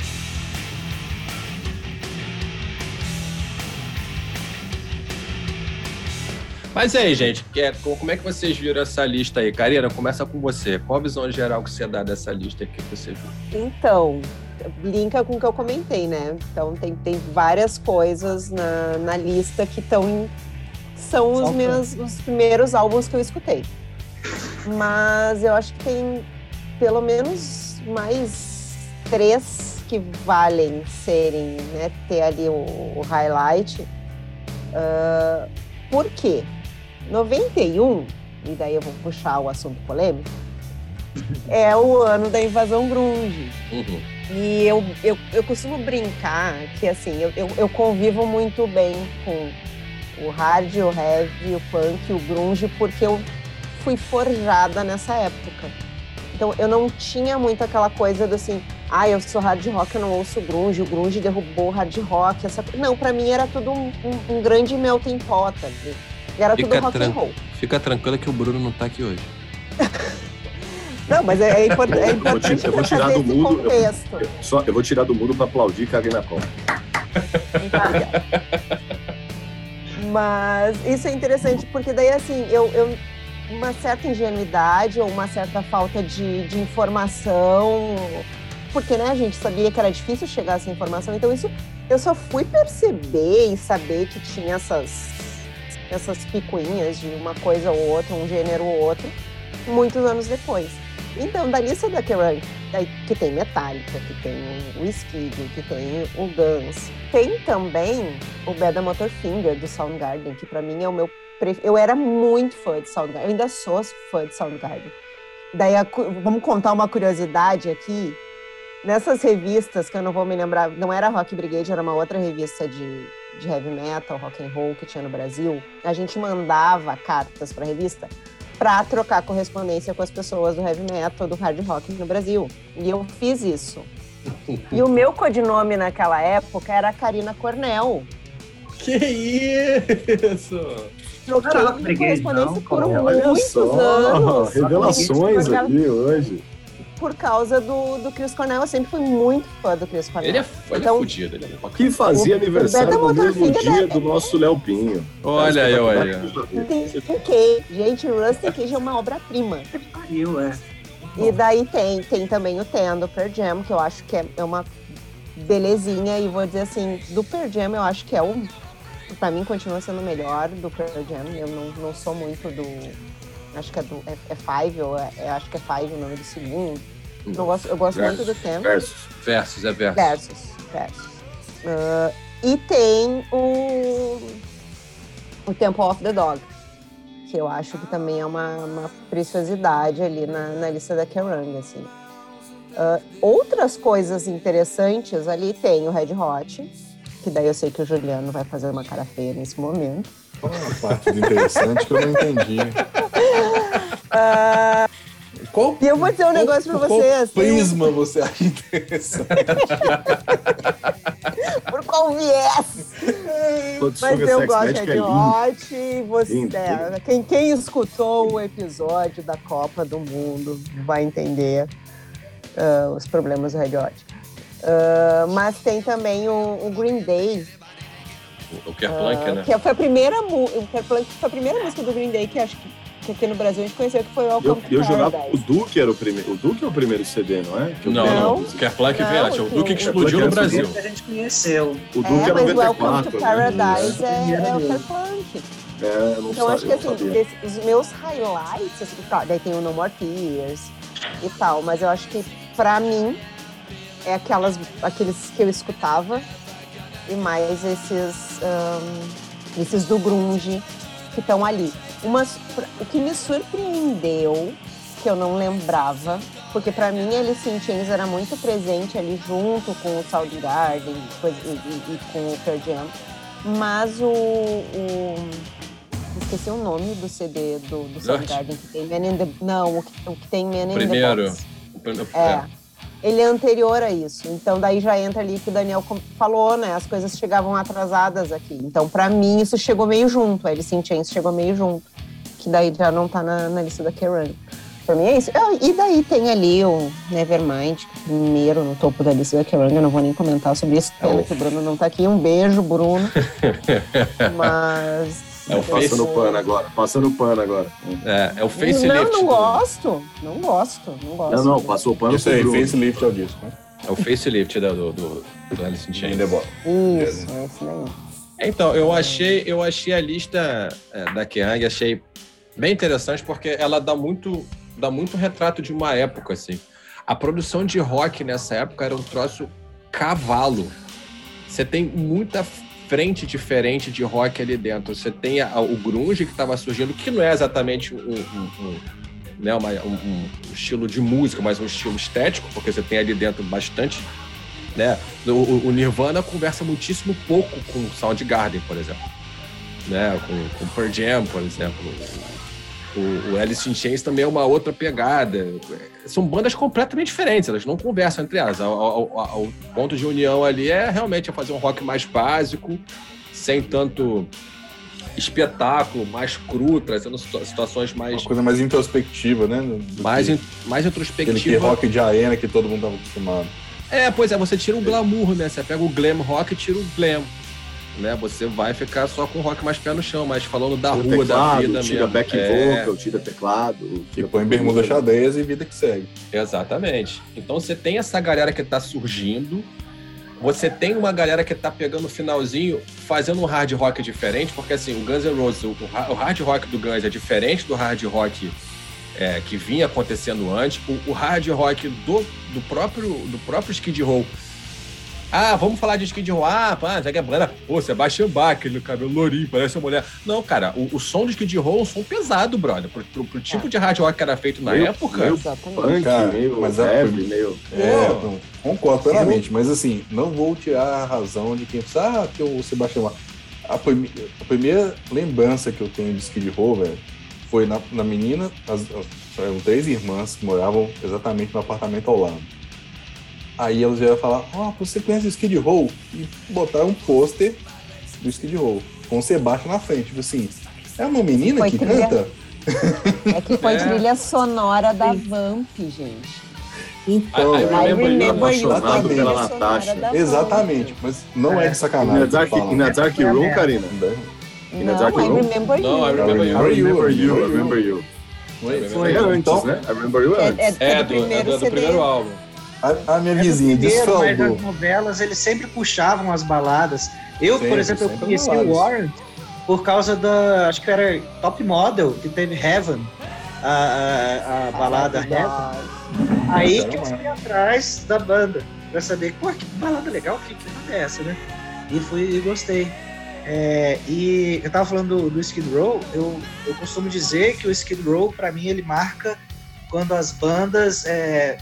Mas aí, gente, é- como é que vocês viram essa lista aí? Karina, começa com você. Qual a visão geral que você dá dessa lista que você viu? Então, linka com o que eu comentei, né? Então, tem, tem várias coisas na, na lista que estão são os meus os primeiros álbuns que eu escutei. Mas eu acho que tem pelo menos mais três que valem serem, né? Ter ali o, o highlight. Ah, por quê? 91, e daí eu vou puxar o assunto polêmico, é o ano da invasão grunge. Uhum. E eu, eu, eu costumo brincar que assim, eu, eu, eu convivo muito bem com o hard, o heavy, o punk, o grunge, porque eu fui forjada nessa época. Então eu não tinha muito aquela coisa do assim, ah, eu sou hard rock, eu não ouço grunge, o grunge derrubou o hard rock. Essa... Não, pra mim era tudo um, um- um grande melting pot ali. Era tudo Fica rock and roll. Fica tranquila que o Bruno não tá aqui hoje. Não, mas é, é import- é Eu vou importante eu vou tirar do esse mundo, eu- contexto. Eu, só, eu vou tirar do mundo pra aplaudir Karina Cola. Mas isso é interessante porque daí assim, eu, eu uma certa ingenuidade ou uma certa falta de, de informação, porque né, a gente sabia que era difícil chegar a essa informação, então isso eu só fui perceber e saber que tinha essas, essas picuinhas de uma coisa ou outra, um gênero ou outro, muitos anos depois. Então, da lista da Kerrang, que tem Metallica, que tem o Skid, que tem o Guns, tem também o Beda Motorfinger do Soundgarden, que pra mim é o meu. Eu era muito fã de Soundgarden, eu ainda sou fã de Soundgarden. Daí a vamos contar uma curiosidade aqui. Nessas revistas que eu não vou me lembrar, não era Rock Brigade, era uma outra revista de, de heavy metal, rock and roll que tinha no Brasil. A gente mandava cartas para a revista para trocar correspondência com as pessoas do heavy metal, do hard rock no Brasil. E eu fiz isso. E o meu codinome naquela época era Karina Cornel. Que isso? Troquei Caraca, correspondência não, por muitos só, anos. revelações aqui hoje. Por causa do, do Chris Cornell. Eu sempre fui muito fã do Chris Cornell. Ele é, ele Então- é fudido. Ele é Que fazia O- aniversário o no mesmo dia é- do nosso Léo Pinho. Olha aí, olha aí. Rustin Cage. Gente, Rustin Cage é uma obra-prima. Que pariu, é. E daí tem, tem também o Ten do Pearl Jam, que eu acho que é, é uma belezinha. E vou dizer assim, do Pearl Jam eu acho que é o... Pra mim continua sendo melhor do Pearl Jam. Eu não, não sou muito do... Acho que é, do, é, é Five, ou é, é- acho que é Five o nome do segundo. Não gosto, eu gosto muito do Ten. Versus. Versus, é versus. Versus. Versus. Ah, e tem o, o Temple of the Dog, que eu acho que também é uma, uma preciosidade ali na, na lista da Kerrang, assim. Ah, outras coisas interessantes ali tem o Red Hot, que daí eu sei que o Juliano vai fazer uma cara feia nesse momento. Uma parte interessante que eu não entendi. Ah, Qual, e eu vou dizer um negócio pra Qual você, assim, prisma você acha interessante? por qual viés? Mas eu gosto de é lindo. Hot e você. É, quem, quem escutou o episódio da Copa do Mundo vai entender ah, os problemas do Red Hot. Ah, mas tem também o, o Green Day, O Kerplunk, ah, né? que foi a primeira o Kerplunk foi a primeira música do Green Day que acho que, que aqui no Brasil a gente conheceu, que foi o Eu, Welcome eu jogava. O. Duke era o primeiro. O Duke é o primeiro CD, não é? Que Não, não. Kerplunk veio antes. O que Duke explodiu no é Brasil. Que a gente conheceu. O Duke É, é, mas o Welcome 94. to né? Paradise é, é o. Kerplunk. É, eu não Então, acho que assim, desse- os meus highlights, assim, claro, daí tem o No More Tears e tal, mas eu acho que pra mim é aquelas, aqueles que eu escutava e mais esses, ahn, esses do grunge que estão ali. Umas, o que me surpreendeu, que eu não lembrava, porque pra mim Alice in Chains era muito presente ali junto com o Soundgarden e, e- e com o Pearl Jam, mas o, o esqueci o nome do CD do, do Soundgarden que tem Man in the não o que, o que tem Man in Primeiro. the Box. O primeiro- É. Ele é anterior a isso. Então daí já entra ali que o Daniel falou, né? As coisas chegavam atrasadas aqui. Então pra mim isso chegou meio junto. A Alice in Chains chegou meio junto. Que daí já não tá na, na lista da Kerrang. Pra mim é isso. Ah, E daí tem ali o Nevermind, é primeiro no topo da lista da Kerrang. Eu não vou nem comentar sobre isso. Que o Bruno não tá aqui. Um beijo, Bruno. Mas... É o face. Passando pano agora. Passando pano agora. É, é o Não, facelift. não do- gosto. Não gosto. Não gosto. Não, não, passou pano Isso aí, facelift é o disco, né? É o facelift da- do, do, do Alice in Chains. Isso, é isso daí. Então, eu achei, eu achei a lista é, da Kerrang, achei bem interessante porque ela dá muito, dá muito retrato de uma época, assim. A produção de rock nessa época era um troço cavalo. Você tem muita frente diferente de rock ali dentro. Você tem a- o grunge que estava surgindo, que não é exatamente um, um- um- né, uma- um- um estilo de música, mas um estilo estético, porque você tem ali dentro bastante né? O, o- Nirvana conversa muitíssimo pouco com o Soundgarden, por exemplo. Né? Com, com Pearl Jam, por exemplo. O, o Alice in Chains também é uma outra pegada. São bandas completamente diferentes, elas não conversam entre elas. O, ponto de união ali é realmente fazer um rock mais básico, sem tanto espetáculo, mais cru, trazendo situações mais. Uma coisa mais introspectiva, né? Do mais, que in, mais introspectiva. Aquele que rock de arena que todo mundo estava acostumado. É, pois é, você tira o glamour, né? Você pega o glam rock e tira o glam. Né? Você vai ficar só com rock mais pé no chão, mas falando da tira rua, teclado, da vida tira mesmo. back é... vocal, tira teclado. Que põe bermuda xadrez e vida que segue. Exatamente. Então você tem essa galera que tá surgindo, você tem uma galera que tá pegando o finalzinho, fazendo um hard rock diferente, porque assim, o Guns N' Roses, o, o hard rock do Guns é diferente do hard rock é, que vinha acontecendo antes. O, o, hard rock do, do, próprio, do próprio Skid Row. Ah, vamos falar de Skid Row. Ah, pá, já que é banda. Pô, Sebastian Bach, no cabelo lourinho, parece uma mulher. Não, cara, o, o som do Skid Row é um som pesado, brother. Pro, pro, pro tipo é. de hard rock que era feito na meio, época. Meio punk, cara, meio mas heavy, meio... É, não, concordo plenamente. Mas assim, não vou tirar a razão de quem pensa, ah, que o Sebastian Bach... A, prime... a primeira lembrança que eu tenho de Skid Row, velho, foi na, na menina, as, as, eram três irmãs que moravam exatamente no apartamento ao lado. Aí elas vieram falar, ó, oh, você conhece o Skid Row? E botaram um pôster do Skid Row, com o Sebastião na frente. Tipo assim, é uma menina foi que trilha... canta? É que foi é. trilha sonora da Vamp, gente. Então, I, I remember you pela Natasha. Exatamente, mas não é, é de sacanagem. In a Dark, in a dark Room, Karina? In a Dark Room? I remember you. Não, I remember you. I remember you. I remember you. Foi, foi antes, então, né? I remember you antes. É, é, é do, é do, do primeiro álbum. A, a minha é vizinha primeiro, Mas as novelas, eles sempre puxavam as baladas. Eu, sempre, por exemplo, eu conheci o Warren por causa da. Acho que era Top Model, que teve Heaven, a, a, a balada Heaven. Aí que eu fui atrás da banda, pra saber, pô, que balada legal, que balada é essa, né? E fui e gostei. É, e eu tava falando do, do Skid Row, eu, eu costumo dizer que o Skid Row, para mim, ele marca quando as bandas é,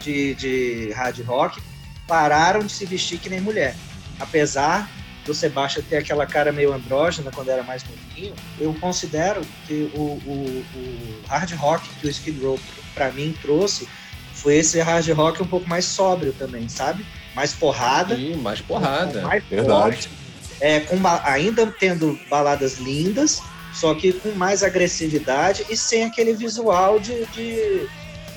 de, de hard rock pararam de se vestir que nem mulher. Apesar do Sebastião ter aquela cara meio andrógena quando era mais novinho, eu considero que o, o, o hard rock que o Skid Row para mim trouxe foi esse hard rock um pouco mais sóbrio também, sabe? Mais porrada. Sim, mais porrada. Mais Verdade. Forte, é, com, ainda tendo baladas lindas, só que com mais agressividade e sem aquele visual de, de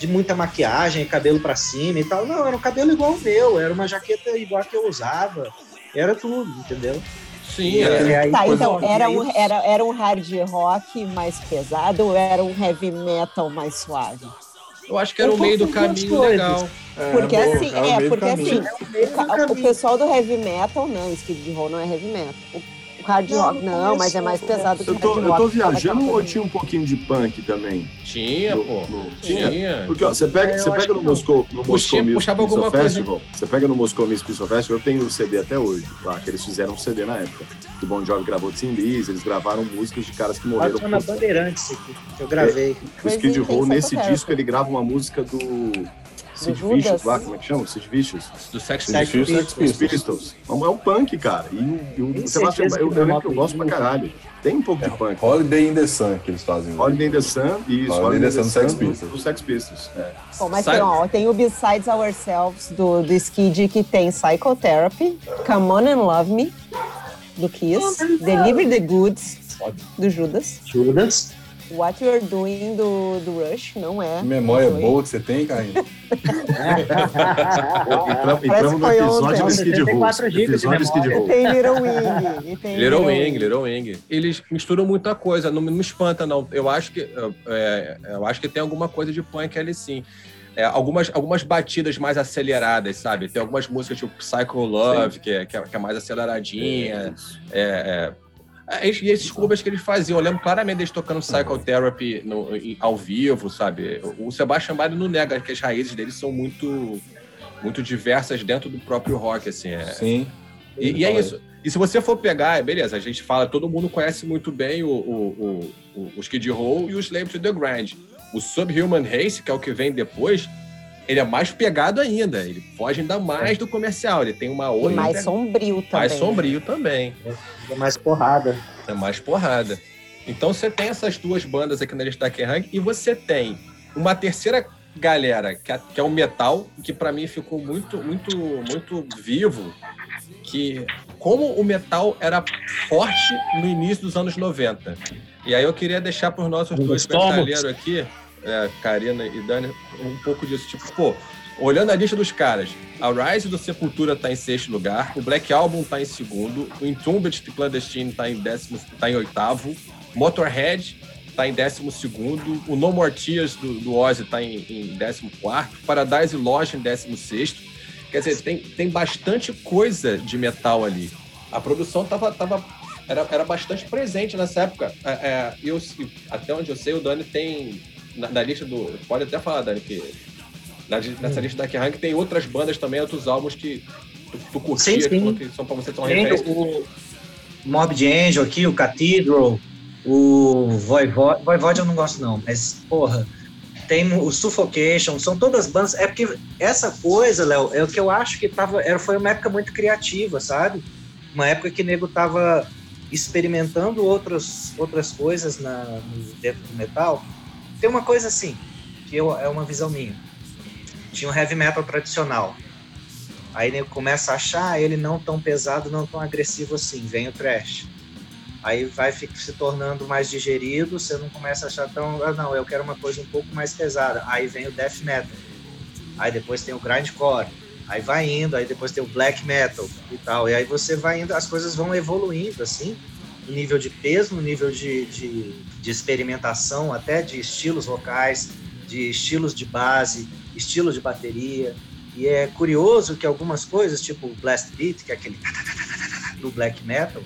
de muita maquiagem, cabelo para cima e tal. Não, era um cabelo igual o meu, era uma jaqueta igual a que eu usava. Era tudo, entendeu? Sim, é, tá, então, era um, era, era um hard rock mais pesado ou era um heavy metal mais suave? Eu acho que era o meio do caminho legal. É, porque é, assim, é, porque assim, o, o, pessoal do heavy metal, não, Skid Row não é heavy metal. O hard não, rock, não, não mas é mais pesado que eu tô, hard rock. Eu tô viajando ou tinha um pouquinho de punk também? Tinha, no, pô. No, tinha. tinha. Porque ó, você pega, você pega no Moscou, no Moscou Music Festival, coisa. você pega no Moscou Music Festival, eu tenho o CD até hoje, lá, que eles fizeram um CD na época. Que o Bon Jovi gravou de Tim Liz, eles gravaram músicas de caras que morreram. Passou na Bandeirantes aqui, que eu gravei. É, o Skid Row, nesse disco, ele grava uma música do Sid Vicious lá, como é que chama? Sid Vicious. Do Sex, Sex Pistols. Pistols. Pistols. É um punk, cara. E, e o Sebastião, eu, eu lembro que eu gosto pra caralho. Tem um pouco é, de punk. Holiday in the Sun que eles fazem. Holiday in the Sun, isso. Holiday, in the Sun do Sex Pistols. Do Sex Pistols, é. Bom, mas tem, ó, tem o Besides Ourselves do, do Skid que tem Psychotherapy, Come On and Love Me, do Kiss, Deliver the Goods, do Judas. Judas. What You're Doing do, do Rush, não é. Que memória boa que você tem, Caio. Entramos no episódio do Skid Row. Episódio Skid Row. Tem Little Wing. Tem Little Wing, Little Wing. Eles misturam muita coisa, não me espanta, não. Eu acho que, é, eu acho que tem alguma coisa de punk ali sim. É, algumas, algumas batidas mais aceleradas, sabe? Tem algumas músicas tipo Psycho Love, que é, que é, que, é, mais aceleradinha. É é, e esses covers que eles faziam, eu lembro claramente deles tocando Psychotherapy no, ao vivo, sabe? O Sebastian Bach não nega que as raízes dele são muito, muito diversas dentro do próprio rock, assim. É... Sim. E, e, é isso. E se você for pegar, beleza, a gente fala, todo mundo conhece muito bem o, o, o, o Skid Row e o Slave to the Grind. O Subhuman Race, que é o que vem depois, ele é mais pegado ainda. Ele foge ainda mais do comercial. Ele tem uma outra. E mais sombrio também. Mais sombrio também. É mais porrada. É mais porrada. Então você tem essas duas bandas aqui na Destaque Rank e você tem uma terceira galera que é, que é o metal, que para mim ficou muito, muito, muito vivo, que como o metal era forte no início dos anos 90. E aí eu queria deixar para os nossos dois metaleiros aqui, é, Karina e Dani, um pouco disso. Tipo, pô, olhando a lista dos caras, a Rise do Sepultura tá em sexto lugar, o Black Album tá em segundo, o Entombed Clandestine tá em décimo, tá em oitavo, Motorhead tá em décimo segundo, o No More Tears do, do Ozzy tá em, em décimo quarto, Paradise Lost em décimo sexto. Quer dizer, tem, tem bastante coisa de metal ali. A produção tava, tava era, era bastante presente nessa época. É, é, eu, até onde eu sei, o Dani tem na, na, lista do. Pode até falar, Dani, que na, nessa hum. lista da Kerrang tem outras bandas também, outros álbuns que tu, tu curtia, sim, sim. que são pra você tão Tem o Mob de Angel aqui, o Cathedral, o Voivod. Voivod eu não gosto, não, mas, porra. Tem o Suffocation, são todas bandas. É porque essa coisa, Léo, é o que eu acho que tava, era, foi uma época muito criativa, sabe? Uma época que o nego tava experimentando outros, outras coisas na, dentro do metal. Tem uma coisa assim, que eu, é uma visão minha. Tinha um heavy metal tradicional. Aí nego começa a achar ele não tão pesado, não tão agressivo assim. Vem o thrash. Aí vai se tornando mais digerido, você não começa a achar tão. Ah, não, eu quero uma coisa um pouco mais pesada. Aí vem o death metal. Aí depois tem o grindcore. Aí vai indo, aí depois tem o black metal e tal. E aí você vai indo, as coisas vão evoluindo, assim, no nível de peso, no nível de, de, de experimentação, até de estilos vocais, de estilos de base, estilos de bateria. E é curioso que algumas coisas, tipo o blast beat, que é aquele do black metal,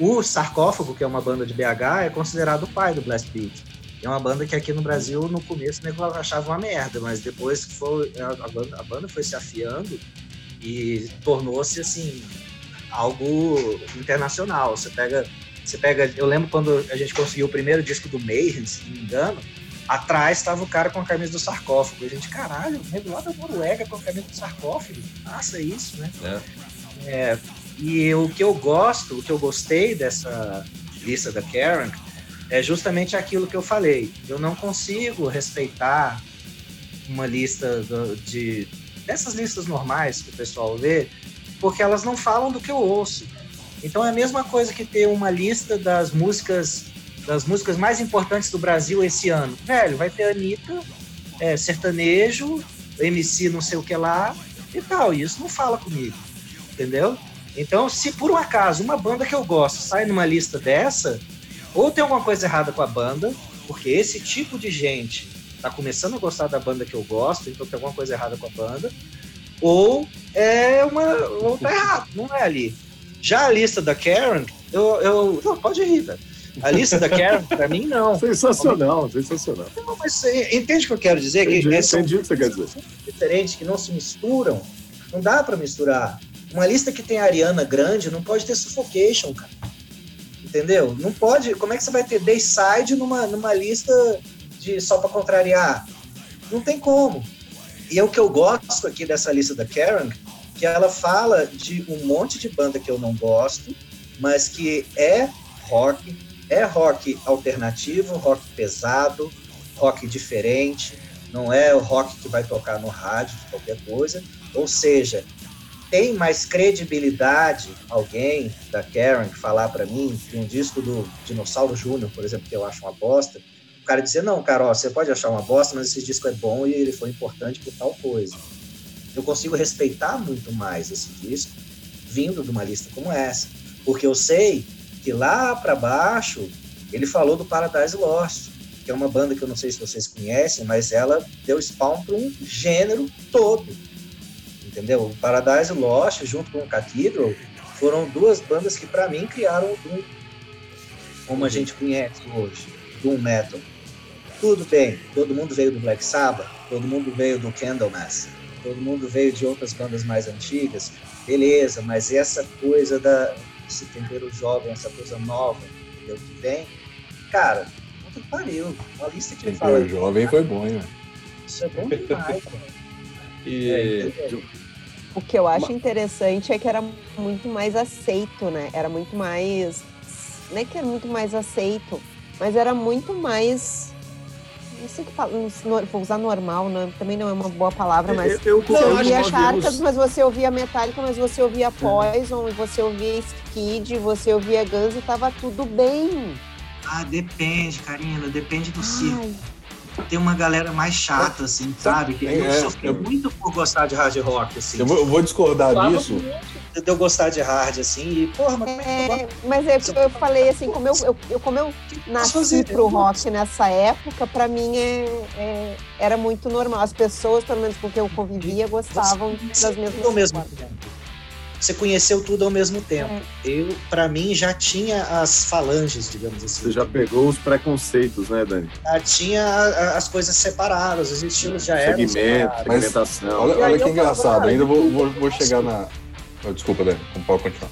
o Sarcófago, que é uma banda de BH, é considerado o pai do blast beat. É uma banda que aqui no Brasil, no começo, o nego achava uma merda, mas depois que foi, a, banda, a banda foi se afiando e tornou-se, assim, algo internacional. Você pega, você pega... Eu lembro quando a gente conseguiu o primeiro disco do Mayhem, se não me engano, atrás estava o cara com a camisa do sarcófago. A gente, caralho, o lá da Noruega com a camisa do sarcófago. Faça isso, né? É. é. E o que eu gosto, o que eu gostei dessa lista da Karen é justamente aquilo que eu falei. Eu não consigo respeitar uma lista de dessas listas normais que o pessoal vê, porque elas não falam do que eu ouço. Então é a mesma coisa que ter uma lista das músicas das músicas mais importantes do Brasil esse ano. Velho, vai ter Anitta, é, sertanejo, MC não sei o que lá e tal. E isso não fala comigo, entendeu? Então, se por um acaso uma banda que eu gosto sai numa lista dessa, ou tem alguma coisa errada com a banda, porque esse tipo de gente tá começando a gostar da banda que eu gosto, então tem alguma coisa errada com a banda, ou é uma. ou tá errado, não é ali. Já a lista da Karen, eu. eu não, pode rir, velho. A lista da Karen, pra mim, não. Sensacional, sensacional. Não, mas entende o que eu quero dizer? Entendi, que entendi o que você quer dizer. Diferentes, que não se misturam. Não dá pra misturar. Uma lista que tem Ariana Grande não pode ter Suffocation, cara entendeu? Não pode. Como é que você vai ter Dayside numa, numa lista de só para contrariar? Não tem como. E é o que eu gosto aqui dessa lista da Karen, que ela fala de um monte de banda que eu não gosto, mas que é rock, é rock alternativo, rock pesado, rock diferente, não é o rock que vai tocar no rádio, qualquer coisa. Ou seja, tem mais credibilidade alguém da Karen falar para mim que um disco do Dinossauro Júnior, por exemplo, que eu acho uma bosta, o cara dizer, não, cara, ó, você pode achar uma bosta, mas esse disco é bom e ele foi importante por tal coisa. Eu consigo respeitar muito mais esse disco vindo de uma lista como essa, porque eu sei que lá para baixo ele falou do Paradise Lost, que é uma banda que eu não sei se vocês conhecem, mas ela deu spawn para um gênero todo entendeu? O Paradise Lost, junto com o Cathedral, foram duas bandas que, para mim, criaram o Doom, como a gente conhece hoje, Doom Metal. Tudo bem, todo mundo veio do Black Sabbath, todo mundo veio do Candlemass, todo mundo veio de outras bandas mais antigas, beleza, mas essa coisa da esse tempero jovem, essa coisa nova, entendeu? Que vem, cara, puta que pariu, uma lista que fala... Tempero jovem foi bom, hein? Isso é bom demais, cara. E é, o que eu acho interessante é que era muito mais aceito, né? Era muito mais. Não é que era muito mais aceito, mas era muito mais não sei que não, vou usar normal, não, também não é uma boa palavra, mas Eu, eu, você eu ouvia Charcas, mas você ouvia Metallica, mas você ouvia Poison, e você ouvia Skid, você ouvia Guns e tava tudo bem. Ah, depende, Karina, depende do circo. Tem uma galera mais chata, assim, sabe? Que eu É, sofri eu- muito por gostar de hard rock, assim. Eu vou, eu vou discordar disso. De eu gostar de hard, assim, e, porra, mas como é que tu É, mas é, eu falei assim, como eu, eu, eu- como eu nasci fazer? pro rock nessa época, pra mim é, é- era muito normal. As pessoas, pelo menos com quem eu convivia, gostavam Você das mesmas tudo ao mesmo coisas. tempo. Você conheceu tudo ao mesmo tempo. Eu, para mim, já tinha as falanges, digamos assim. Você já pegou os preconceitos, né, Dani? Já tinha as coisas separadas, os estilos já eram Segmento, separados. Mas- segmentação. Olha, olha eu que engraçado, ah, ainda vou, eu vou, vou chegar na. Oh, desculpa, Dani, pode continuar.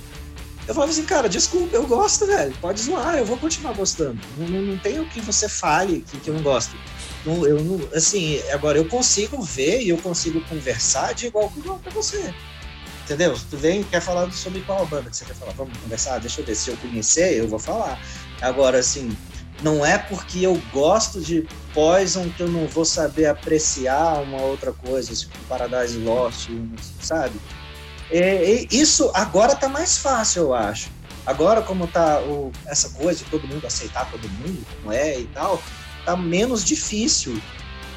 Eu falava assim, cara, desculpa, eu gosto, velho. Pode zoar, eu vou continuar gostando. Não, não, não tem o que você fale que, que eu não gosto. Não, eu não, assim, agora eu consigo ver e eu consigo conversar de igual com pra você. Entendeu? Tu vem quer falar sobre qual banda que você quer falar? Vamos conversar? Deixa eu ver. Se eu conhecer, eu vou falar. Agora, assim, não é porque eu gosto de Poison que eu não vou saber apreciar uma outra coisa, tipo Paradise Lost, sabe? É, isso agora tá mais fácil, eu acho. Agora, como tá o- essa coisa de todo mundo aceitar todo mundo, como é e tal, tá menos difícil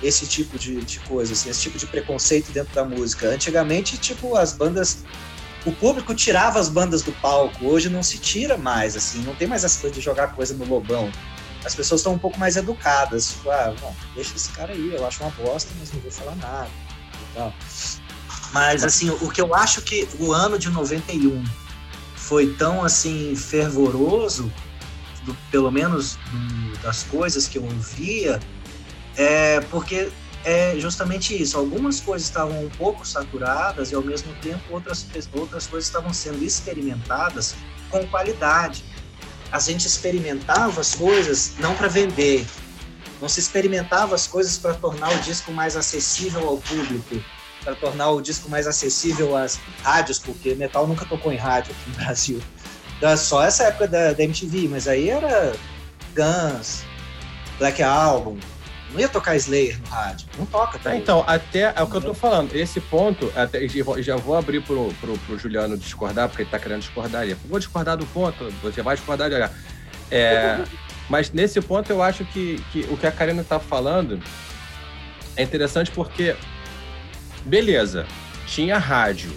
esse tipo de, de coisa, assim, esse tipo de preconceito dentro da música. Antigamente, tipo, as bandas. O público tirava as bandas do palco, hoje não se tira mais, assim, não tem mais essa coisa de jogar coisa no lobão. As pessoas estão um pouco mais educadas, tipo, ah, não, deixa esse cara aí, eu acho uma bosta, mas não vou falar nada. e tal. Mas, assim, o que eu acho que o ano de 91 foi tão, assim, fervoroso, do- pelo menos do- das coisas que eu ouvia, é porque é justamente isso. Algumas coisas estavam um pouco saturadas e, ao mesmo tempo, outras, outras coisas estavam sendo experimentadas com qualidade. A gente experimentava as coisas não para vender, não se experimentava as coisas para tornar o disco mais acessível ao público, para tornar o disco mais acessível às rádios, porque metal nunca tocou em rádio aqui no Brasil. Era só essa época da, da MTV, mas aí era Guns, Black Album, não ia tocar Slayer no rádio, não toca. Tá, então, até é o que eu tô falando. Esse ponto, até, já vou- abrir pro, pro, pro Juliano discordar, porque ele tá querendo discordar. Ele, vou discordar do ponto, você vai discordar de olhar. É, mas nesse ponto eu acho que, que o que a Karina tá falando é interessante porque, beleza, tinha rádio.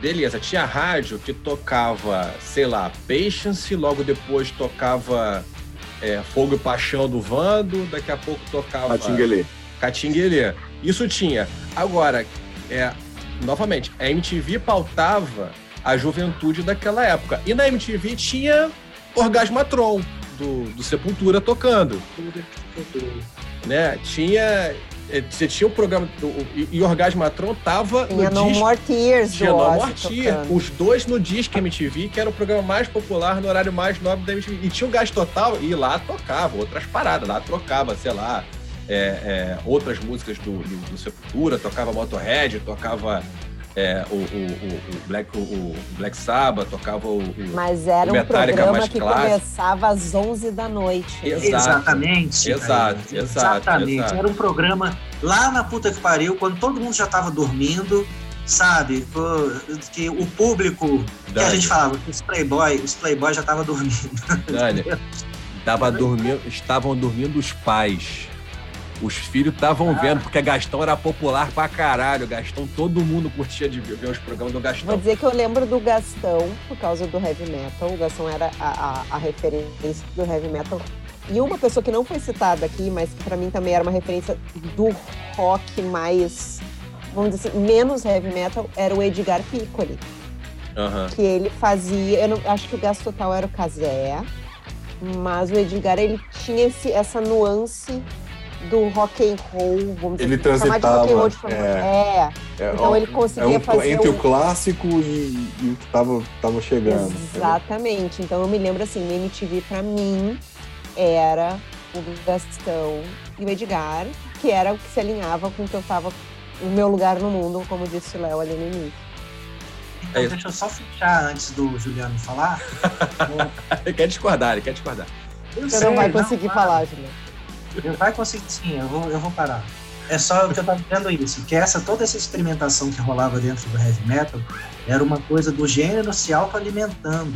Beleza, tinha rádio que tocava, sei lá, Patience, logo depois tocava é, Fogo e Paixão do Vando, daqui a pouco tocava. Patinguelê. Catinguelê. Isso tinha. Agora, é, novamente, a MTV pautava a juventude daquela época. E na MTV tinha Orgasmatron, do, do Sepultura tocando. Né? Tinha. É, Você tinha o programa. o- e, Orgasmatron tava Tinha no No disco. More Tears Tinha No More Tears, os dois no Disque MTV, que era o programa mais popular no horário mais nobre da MTV. E tinha o Gás Total, e lá tocava outras paradas, lá trocava, sei lá, é, é, outras músicas do, do, do Sepultura, tocava Motorhead, tocava é, o, o, o- o Black, o, o Black Sabbath, tocava o. o- Mas era um Metallica programa mais que clássico. começava às 11 da noite. Exato. Exatamente. Exato, exato, Exatamente. exato. Era um programa lá na puta que pariu, quando todo mundo já tava dormindo, sabe? Que o público, que a Dani, gente falava, que os playboy, os playboy já tava dormindo. Dani, tava dormindo, estavam dormindo os pais. Os filhos estavam vendo, porque Gastão era popular pra caralho. Gastão, todo mundo curtia de ver ver os programas do Vou Gastão. dizer que eu lembro do Gastão por causa do heavy metal. O Gastão era a, a- a referência do heavy metal. E uma pessoa que não foi citada aqui, mas que pra mim também era uma referência do rock mais, vamos dizer assim, menos heavy metal, era o Edgar Piccoli. Aham. Que ele fazia, eu não, acho que o Gasto Total era o Casé, mas o Edgar ele tinha esse, essa nuance do rock and roll, vamos dizer Ele chamar de rock and roll de transitava, forma- é. é. É, Então ó, ele é conseguia um- fazer entre um- o clássico e, e o que tava, tava chegando. Exatamente. Então eu me lembro assim, na MTV pra mim era o Gastão e o Edgar, que era o que se alinhava com o que eu tava, o meu lugar no mundo, como disse o Léo ali no início. Então, É isso. deixa eu só fechar antes do Juliano falar. Ele quer discordar, ele quer discordar. Eu Você sei, não vai conseguir não, falar, Vai conseguir sim, eu vou, eu vou parar. É só que eu tava vendo isso, que essa toda essa experimentação que rolava dentro do heavy metal era uma coisa do gênero se autoalimentando.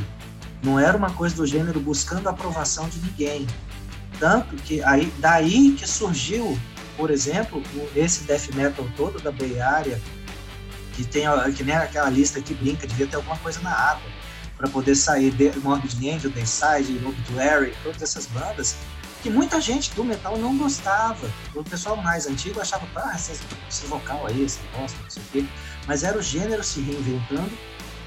Não era uma coisa do gênero buscando a aprovação de ninguém. Tanto que aí daí que surgiu, por exemplo, esse death metal todo da Bay Area, que tem que nem aquela lista que brinca, devia ter alguma coisa na água para poder sair de Morbid Angel, Dayside, Obituary, todas essas bandas que muita gente do metal não gostava. O pessoal mais antigo achava, ah, esse, esse vocal aí, esse bosta, não sei o quê. Mas era o gênero se reinventando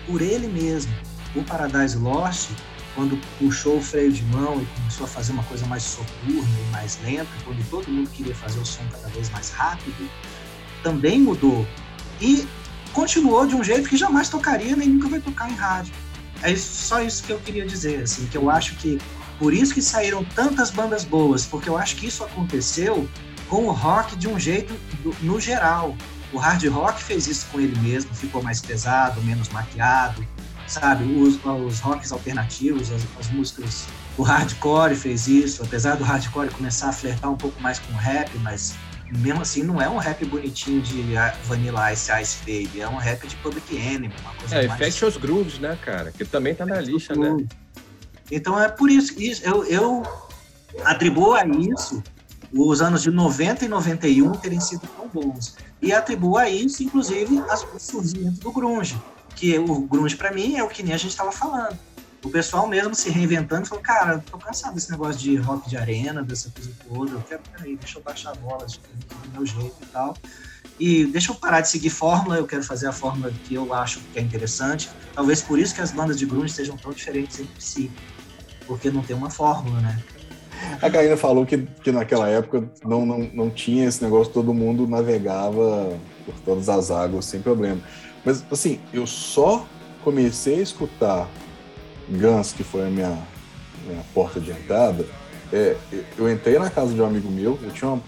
por ele mesmo. O Paradise Lost, quando puxou o freio de mão e começou a fazer uma coisa mais soturna e mais lenta, quando todo mundo queria fazer o som cada vez mais rápido, também mudou. E continuou de um jeito que jamais tocaria nem nunca vai tocar em rádio. É só isso que eu queria dizer, assim, que eu acho que por isso que saíram tantas bandas boas, porque eu acho que isso aconteceu com o rock de um jeito do, no geral. O hard rock fez isso com ele mesmo, ficou mais pesado, menos maquiado, sabe? Os, os rocks alternativos, as, as músicas. O hardcore fez isso, apesar do hardcore começar a flertar um pouco mais com o rap, mas mesmo assim não é um rap bonitinho de Vanilla Ice Ice Baby, é um rap de Public Enemy, uma coisa é, mais... É, Infectious Grooves, né, cara? Que também tá na lista, né? Então é por isso que eu, eu atribuo a isso os anos de 90 e 91 terem sido tão bons. E atribuo a isso, inclusive, o surgimento do grunge, que o grunge para mim é o que nem a gente estava falando. O pessoal mesmo se reinventando, falou, cara, tô cansado desse negócio de rock de arena, dessa coisa toda, eu quero, peraí, deixa eu baixar a bola do meu jeito e tal. E deixa eu parar de seguir fórmula, eu quero fazer a fórmula que eu acho que é interessante. Talvez por isso que as bandas de grunge sejam tão diferentes entre si porque não tem uma fórmula, né? A Karina falou que, que naquela época não, não, não tinha esse negócio, todo mundo navegava por todas as águas sem problema. Mas, assim, eu só comecei a escutar Guns, que foi a minha, minha porta de entrada. É, eu entrei na casa de um amigo meu, eu tinha uma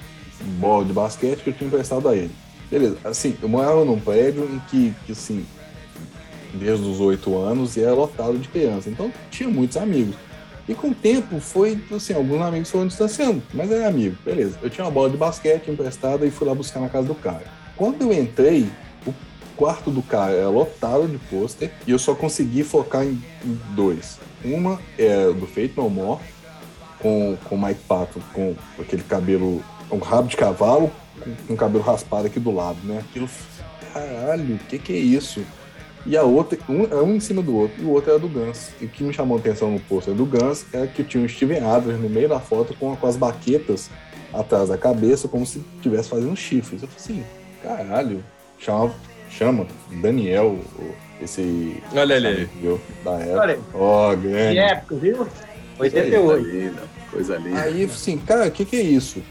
bola de basquete que eu tinha emprestado a ele. Beleza, assim, eu morava num prédio em que, que assim, desde os oito anos e era lotado de criança, então tinha muitos amigos. E com o tempo foi, assim, alguns amigos foram distanciando, mas era amigo, beleza. Eu tinha uma bola de basquete emprestada e fui lá buscar na casa do cara. Quando eu entrei, o quarto do cara era lotado de pôster e eu só consegui focar em, dois. Uma é do Feito No More, com, o Mike Pato, com aquele cabelo, um rabo de cavalo, com, com cabelo raspado aqui do lado, né? Aquilo, caralho, o que que é isso? E a outra, um, é um em cima do outro, e o outro era do Guns. E o que me chamou a atenção no pôster do Guns é que tinha o Steven Adler no meio da foto com, com as baquetas atrás da cabeça, como se estivesse fazendo chifres. Eu falei assim, caralho, chama, chama Daniel, esse. Olha ali. Viu? Da época. Ó, oh, grande. Que época, viu? 88. Coisa linda, coisa linda. Aí, assim, cara, o que, que é isso?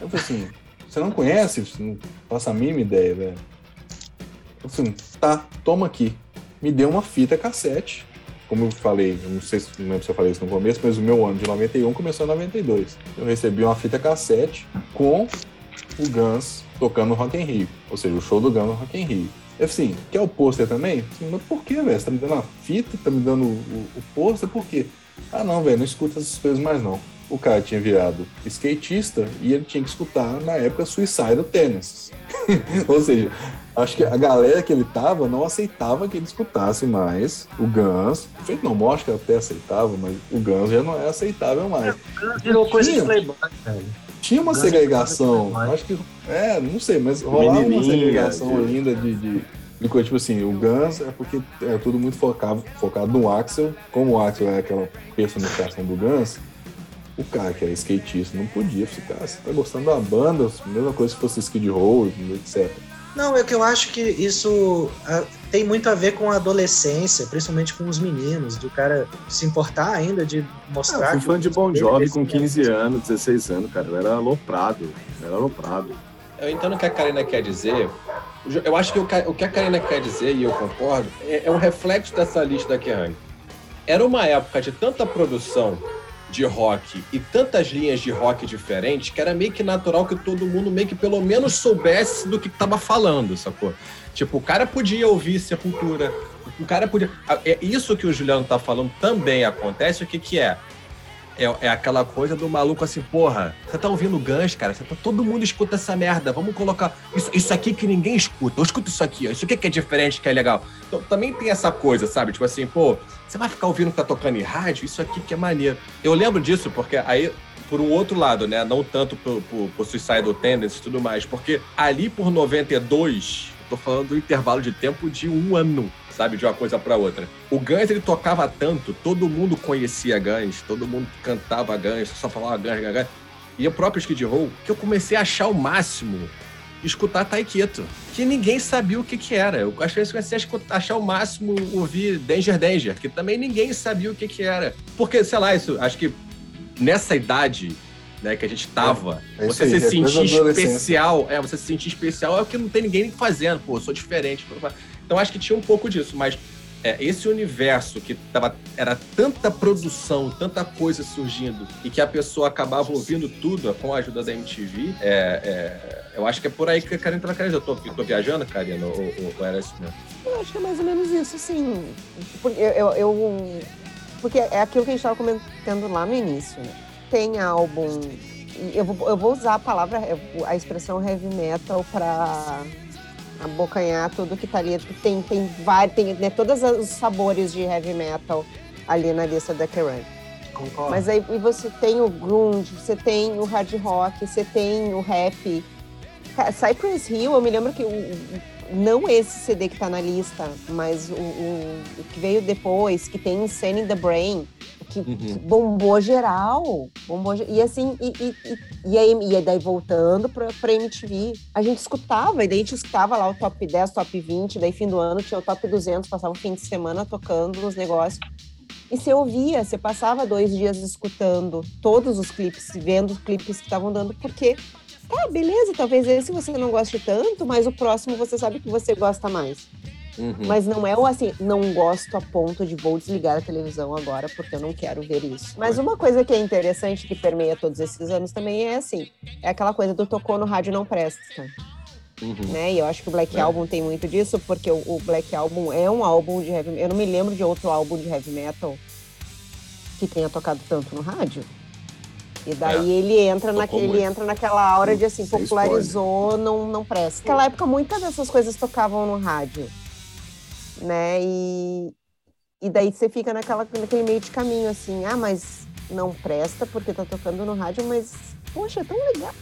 Eu falei assim, você não conhece? Não faça a mínima ideia, velho. Assim, tá, toma aqui. Me deu uma fita cassete. Como eu falei, eu não sei se não lembro se eu falei isso no começo, mas o meu ano de 91 começou em 92. Eu recebi uma fita cassete com o Guns tocando Rock in Rio. Ou seja, o show do Guns no Rock in Rio. Assim, quer o pôster também? Assim, mas por que, velho? Você tá me dando a fita, tá me dando o, o pôster, por quê? Ah, não, velho, não escuta essas coisas mais não. O cara tinha virado skatista e ele tinha que escutar, na época, Suicide Tennis. Ou seja, acho que a galera que ele tava não aceitava que ele escutasse mais o Guns. Feito não mostra que até aceitava, mas o Guns já não é aceitável mais. É, virou coisa de playboy, velho. Tinha uma segregação, acho que. É, não sei, mas rolava uma segregação ainda de, de, tipo assim, o Guns é porque é tudo muito focado, focado no Axel, como o Axel é aquela personificação do Guns, o cara que era skatista não podia ficar, você tá gostando da banda, mesma coisa se fosse Skid Row, etc. Não, é que eu acho que isso uh, tem muito a ver com a adolescência, principalmente com os meninos, de o cara se importar ainda de mostrar. Eu fui fã de Bon Jovi com 15 anos, 16 anos, cara. Eu era aloprado. Eu era aloprado. Eu entendo o que a Karina quer dizer. Eu acho que o que a Karina quer dizer, e eu concordo, é, é um reflexo dessa lista da Kerrang. Era uma época de tanta produção de rock e tantas linhas de rock diferentes que era meio que natural que todo mundo meio que pelo menos soubesse do que estava falando, sacou? Tipo, o cara podia ouvir Sepultura, o cara podia... É isso que o Juliano tá falando também acontece, o que que é? É, é aquela coisa do maluco assim, porra, você tá ouvindo Guns, cara, você tá, todo mundo escuta essa merda, vamos colocar isso, isso aqui que ninguém escuta, eu escuto isso aqui, ó, isso aqui que é diferente, que é legal. Então também tem essa coisa, sabe? Tipo assim, pô, você vai ficar ouvindo que tá tocando em rádio, isso aqui que é maneiro. Eu lembro disso, porque aí por um outro lado, né? Não tanto por, por, por Suicidal Tendencies e tudo mais, porque ali por 92, tô falando do intervalo de tempo de um ano, sabe, de uma coisa para outra. O Guns ele tocava tanto, todo mundo conhecia Guns, todo mundo cantava Guns, só falava Guns, Guns, Guns. E o próprio Skid Row, que eu comecei a achar o máximo escutar Taiketo, que ninguém sabia o que que era. Eu acho que eu comecei a escutar, achar o máximo ouvir Danger Danger, que também ninguém sabia o que que era. Porque, sei lá, isso, acho que nessa idade né, que a gente tava, É isso você aí, se é sentir especial, é, você se sentir especial é o que não tem ninguém fazendo, pô, eu sou diferente. Então acho que tinha um pouco disso, mas é, esse universo que tava, era tanta produção, tanta coisa surgindo, e que a pessoa acabava ouvindo tudo com a ajuda da MTV, é, é, eu acho que é por aí que a Karina tá Eu tô, tô viajando, Karina, ou, ou, ou era isso mesmo? Eu acho que é mais ou menos isso, sim. Porque, eu, eu- porque é aquilo que a gente estava comentando lá no início, né? Tem álbum. Eu vou, eu vou usar a palavra, a expressão heavy metal para abocanhar tudo que tá ali. Tem, tem vários, tem né, todos os sabores de heavy metal ali na lista da Kerrang. Concordo. Mas aí você tem o grunge, você tem o hard rock, você tem o rap. Cypress Hill, eu me lembro que o- não esse CD que tá na lista, mas o, o- o que veio depois, que tem Insane in the Brain, que Uhum. bombou geral. Bombou, e assim, e, e, e, e aí, e aí daí voltando pra, pra MTV, a gente escutava, e daí a gente escutava lá o top 10, top 20, daí fim do ano tinha o top 200, passava o fim de semana tocando os negócios. E você ouvia, você passava dois dias escutando todos os clipes, vendo os clipes que estavam dando, porque, tá, beleza, talvez esse você não goste tanto, mas o próximo você sabe que você gosta mais. Uhum. Mas não é o assim, não gosto a ponto de vou desligar a televisão agora porque eu não quero ver isso. Mas uma coisa que é interessante, que permeia todos esses anos também é assim, é aquela coisa do tocou no rádio não presta Uhum. né? E eu acho que o Black É. Album tem muito disso, porque o, o Black Album é um álbum de heavy Eu não me lembro de outro álbum de heavy metal que tenha tocado tanto no rádio. E daí ele entra naquele, ele muito. entra naquela aura de assim, popularizou, não, não presta. Naquela época muitas dessas coisas tocavam no rádio, né? E, e daí você fica naquela, naquele meio de caminho, assim, ah, mas não presta porque tá tocando no rádio, mas, poxa, é tão legal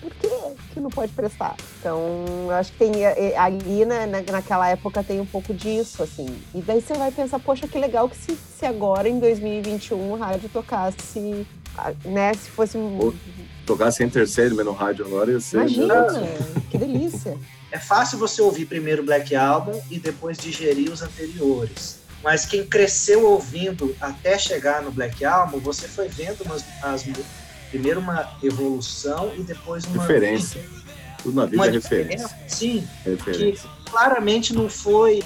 por que, que não pode prestar? Então, eu acho que tem eh, ali na, na- naquela época tem um pouco disso, assim. E daí você vai pensar, poxa, que legal que se, se agora, em 2021, o rádio tocasse, né? Se fosse. um- Tocasse Enter Sandman no rádio agora, ia ser. Imagina, que delícia. É fácil você ouvir primeiro o Black Album e depois digerir os anteriores. Mas quem cresceu ouvindo até chegar no Black Album, você foi vendo umas, as, primeiro uma evolução e depois uma Referência. Tudo na vida Uma é referência. diferença, sim, que Referência. claramente não foi,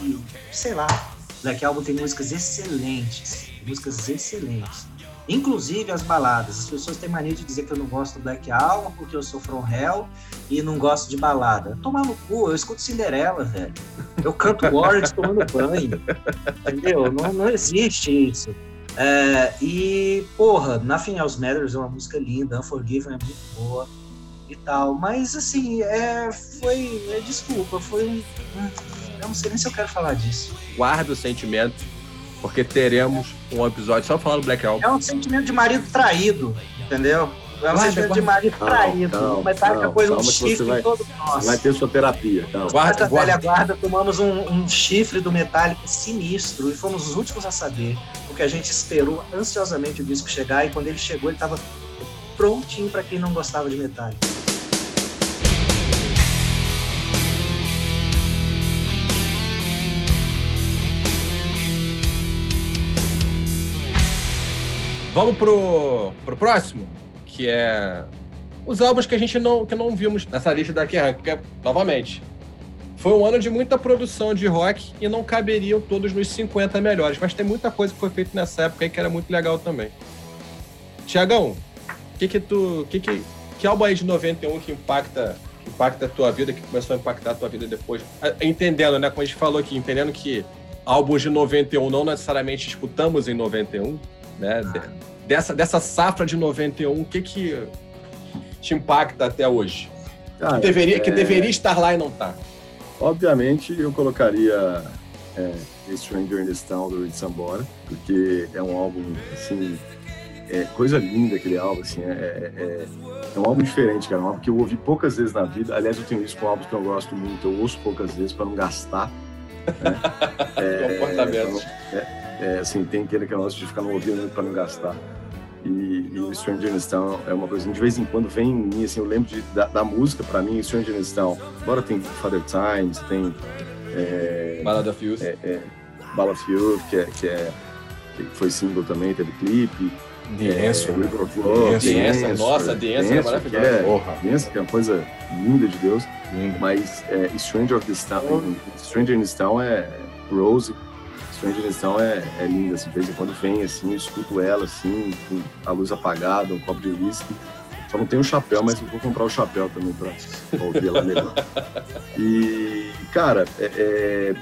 sei lá. Black Album tem músicas excelentes, músicas excelentes. Inclusive as baladas. As pessoas têm mania de dizer que eu não gosto do Black Album porque eu sou from hell e não gosto de balada. Tomar no cu, eu escuto Cinderela, velho. Eu canto Warriors tomando banho. Entendeu? Não, não existe isso. É, e, porra, Nothing Else Matters é uma música linda, Unforgiven é muito boa e tal. Mas, assim, é, foi. é, desculpa, foi um. Eu não sei nem se eu quero falar disso. Guarda o sentimento, porque teremos um episódio só falando do Black Album. É um sentimento de marido traído, entendeu? É um Guarda, sentimento de guarda. marido Calma, traído. calma, mas tá calma, um chifre vai- em todo nós. Vai ter sua terapia. Calma. Guarda, Nós da velha guarda. guarda tomamos um, um chifre do Metallica sinistro e fomos os últimos a saber, porque a gente esperou ansiosamente o disco chegar e quando ele chegou ele estava prontinho para quem não gostava de Metallica. Vamos pro, pro próximo, que é os álbuns que a gente não, que não vimos nessa lista daqui, que é, novamente. Foi um ano de muita produção de rock e não caberiam todos nos 50 melhores, mas tem muita coisa que foi feita nessa época aí que era muito legal também. Tiagão, que que tu, que que, que álbum aí de 91 que impacta, que impacta a tua vida, que começou a impactar a tua vida depois? Ah, Entendendo, né, como a gente falou aqui, entendendo que álbuns de 91 não necessariamente escutamos em 91, né? De- dessa, dessa safra de 91, o que que te impacta até hoje? Cara, que, deveria, é, que deveria estar lá e não tá. Obviamente, eu colocaria é, Stranger in This Town do Reed Sambora, porque é um álbum, assim, é coisa linda aquele álbum, assim, é, é, é, é um álbum diferente, cara, é um álbum que eu ouvi poucas vezes na vida. Aliás, eu tenho isso com álbuns que eu gosto muito, eu ouço poucas vezes para não gastar. Né? É, Comportamento. É, é, assim, tem aquele negócio de ficar no ouvido para não gastar. E, e Stranger in Town é uma coisa, de vez em quando vem em mim, assim, eu lembro de, da, da música, para mim, Stranger in Town. Agora tem Father Times, tem. É, Ballad of Youth. é, é, Ballad of Youth, que, é, que, é, que foi single também, teve clipe. The Answer, né? River of Love, The Answer, nossa, The Answer é que maravilhosa. é, Porra. The Answer, que é uma coisa linda de Deus. Lindo. Mas é, Stranger of Town, Stranger in Town é Rose. This Town é, é linda, assim, de vez em quando vem, assim, eu escuto ela, assim, com a luz apagada, um copo de whisky. Só não tenho o chapéu, mas eu vou comprar o chapéu também pra, pra ouvir ela melhor. E, cara, é, é,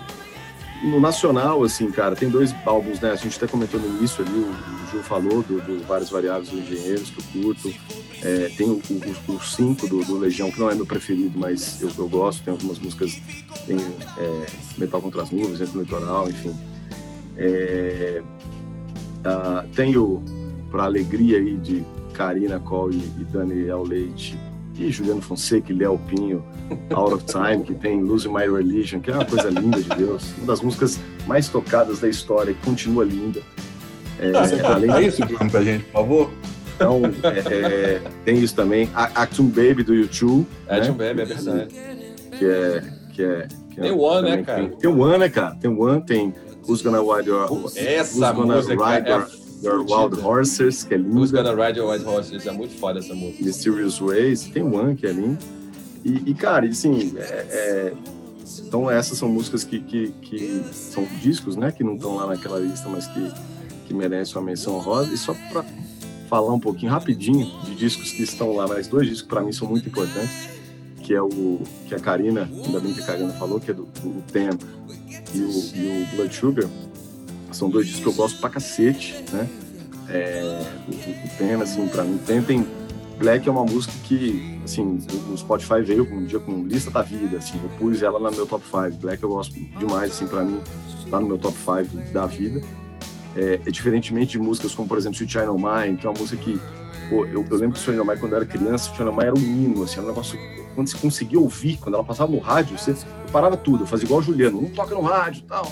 no nacional, assim, cara, tem dois álbuns, né? A gente até comentou no início ali, o, o Gil falou do, do Vários Variáveis dos Engenheiros, que eu curto. É, tem o 5 o, o cinco do, do Legião, que não é meu preferido, mas eu, eu gosto. Tem algumas músicas, tem é, Metal contra as Nuvens, Entre Litoral, enfim. É, ah, tem o Pra Alegria aí de Karina Cole e Daniel Leite e Juliano Fonseca e Léo Pinho, Out of Time, que tem Losing My Religion, que é uma coisa linda de Deus. Uma das músicas mais tocadas da história, que continua linda. É, Ah, além fala isso, Bruno, pra gente, por favor? então, é, é, tem isso também. A- Actum Baby do YouTube, É, né? John Baby, é verdade. que é. Que é que é- Tem o One, né, cara? Tem, tem One, né, cara? Tem One, tem Who's Gonna Ride Your, Who's Essa gonna música ride é your, your Wild. Horses, que é Who's linda. Gonna Ride Your White Horses? É muito foda essa música. Mysterious Ways, tem One, que é lindo. E, e, cara, assim, é, é, então essas são músicas que, que, que são discos, né, que não estão lá naquela lista, mas que, que merecem uma menção honrosa. E só para falar um pouquinho rapidinho de discos que estão lá, mas dois discos para mim são muito importantes, que é o que a Karina, ainda bem que a Karina falou, que é do, do Tempo e o, e o Blood Sugar. São dois discos que eu gosto pra cacete, né? É, o, Pena, assim, pra mim, tem, tem Black é uma música que, assim, o Spotify veio um dia com lista da vida, assim, eu pus ela no meu top 5. Black eu gosto demais, assim, pra mim, tá no meu top 5 da vida. É, é diferentemente de músicas como, por exemplo, Sweet Child O' Mine, que é uma música que, pô, eu, eu lembro que Sweet Child O' Mine, quando eu era criança, Sweet Child O' Mine era um hino, assim, era um negócio, quando você conseguia ouvir, quando ela passava no rádio, você parava tudo, eu fazia igual o Juliano, não toca no rádio tal.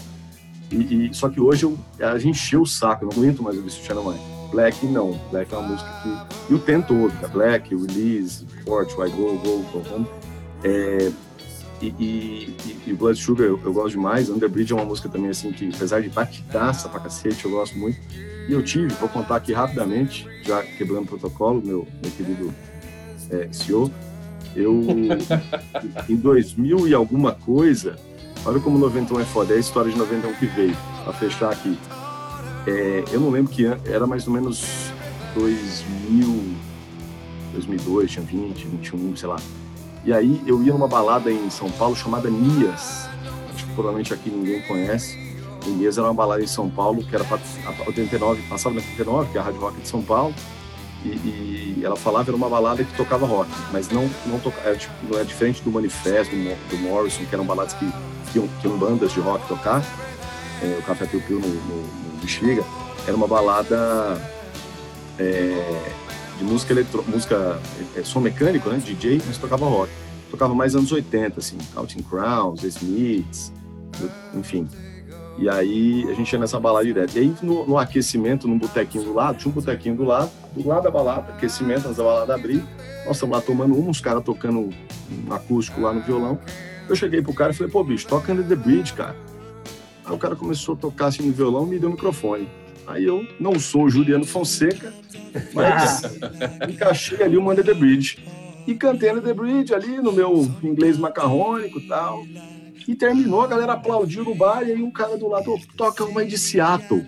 E, e- só que hoje eu, a gente encheu o saco, eu não aguento mais ouvir O' Mine. Black não, Black é uma música que. E o tempo né? Black, Release, Forte, Why Go, Go, Go Home. É, e, e, e- e Blood Sugar eu, eu gosto demais. Underbridge é uma música também, assim, que apesar de batidaça pra cacete, eu gosto muito. E eu tive, vou contar aqui rapidamente, já quebrando o protocolo, meu, meu querido é, CEO. Eu, em 2000 e alguma coisa, olha como 91 é foda, é a história de 91 que veio, pra fechar aqui. É, eu não lembro que an- era mais ou menos 2000, 2002, tinha 20, 21, sei lá. E aí eu ia numa balada em São Paulo chamada Nias. Acho que provavelmente aqui ninguém conhece. O Nias era uma balada em São Paulo que era a 89, passava na 89, que é a Rádio Rock de São Paulo. E, e ela falava era uma balada que tocava rock, mas não não era, tipo, é diferente do Manifesto, do, do Morrison, que eram baladas que que iam bandas de rock tocar. É, o Café Piu Piu no, no, no Bexiga, era uma balada é, de música eletro, música é, som mecânico, né, DJ, mas tocava rock. Tocava mais anos 80, assim, Counting Crowns, Smiths, enfim. E aí a gente ia nessa balada direto. E aí no, no aquecimento, num botequinho do lado, tinha um botequinho do lado, do lado da balada, aquecimento antes da balada abrir. Nós estamos lá tomando uma, uns caras tocando um acústico lá no violão. Eu cheguei pro cara e falei, pô, bicho, toca Under the Bridge, cara. Aí o cara começou a tocar assim no violão e me deu o microfone. Aí eu não sou o Juliano Fonseca, mas encaixei ali o Under the Bridge. E cantei Under the Bridge ali no meu inglês macarrônico e tal. E terminou, a galera aplaudiu no bar e aí um cara do lado, "Ô, toca uma de Seattle.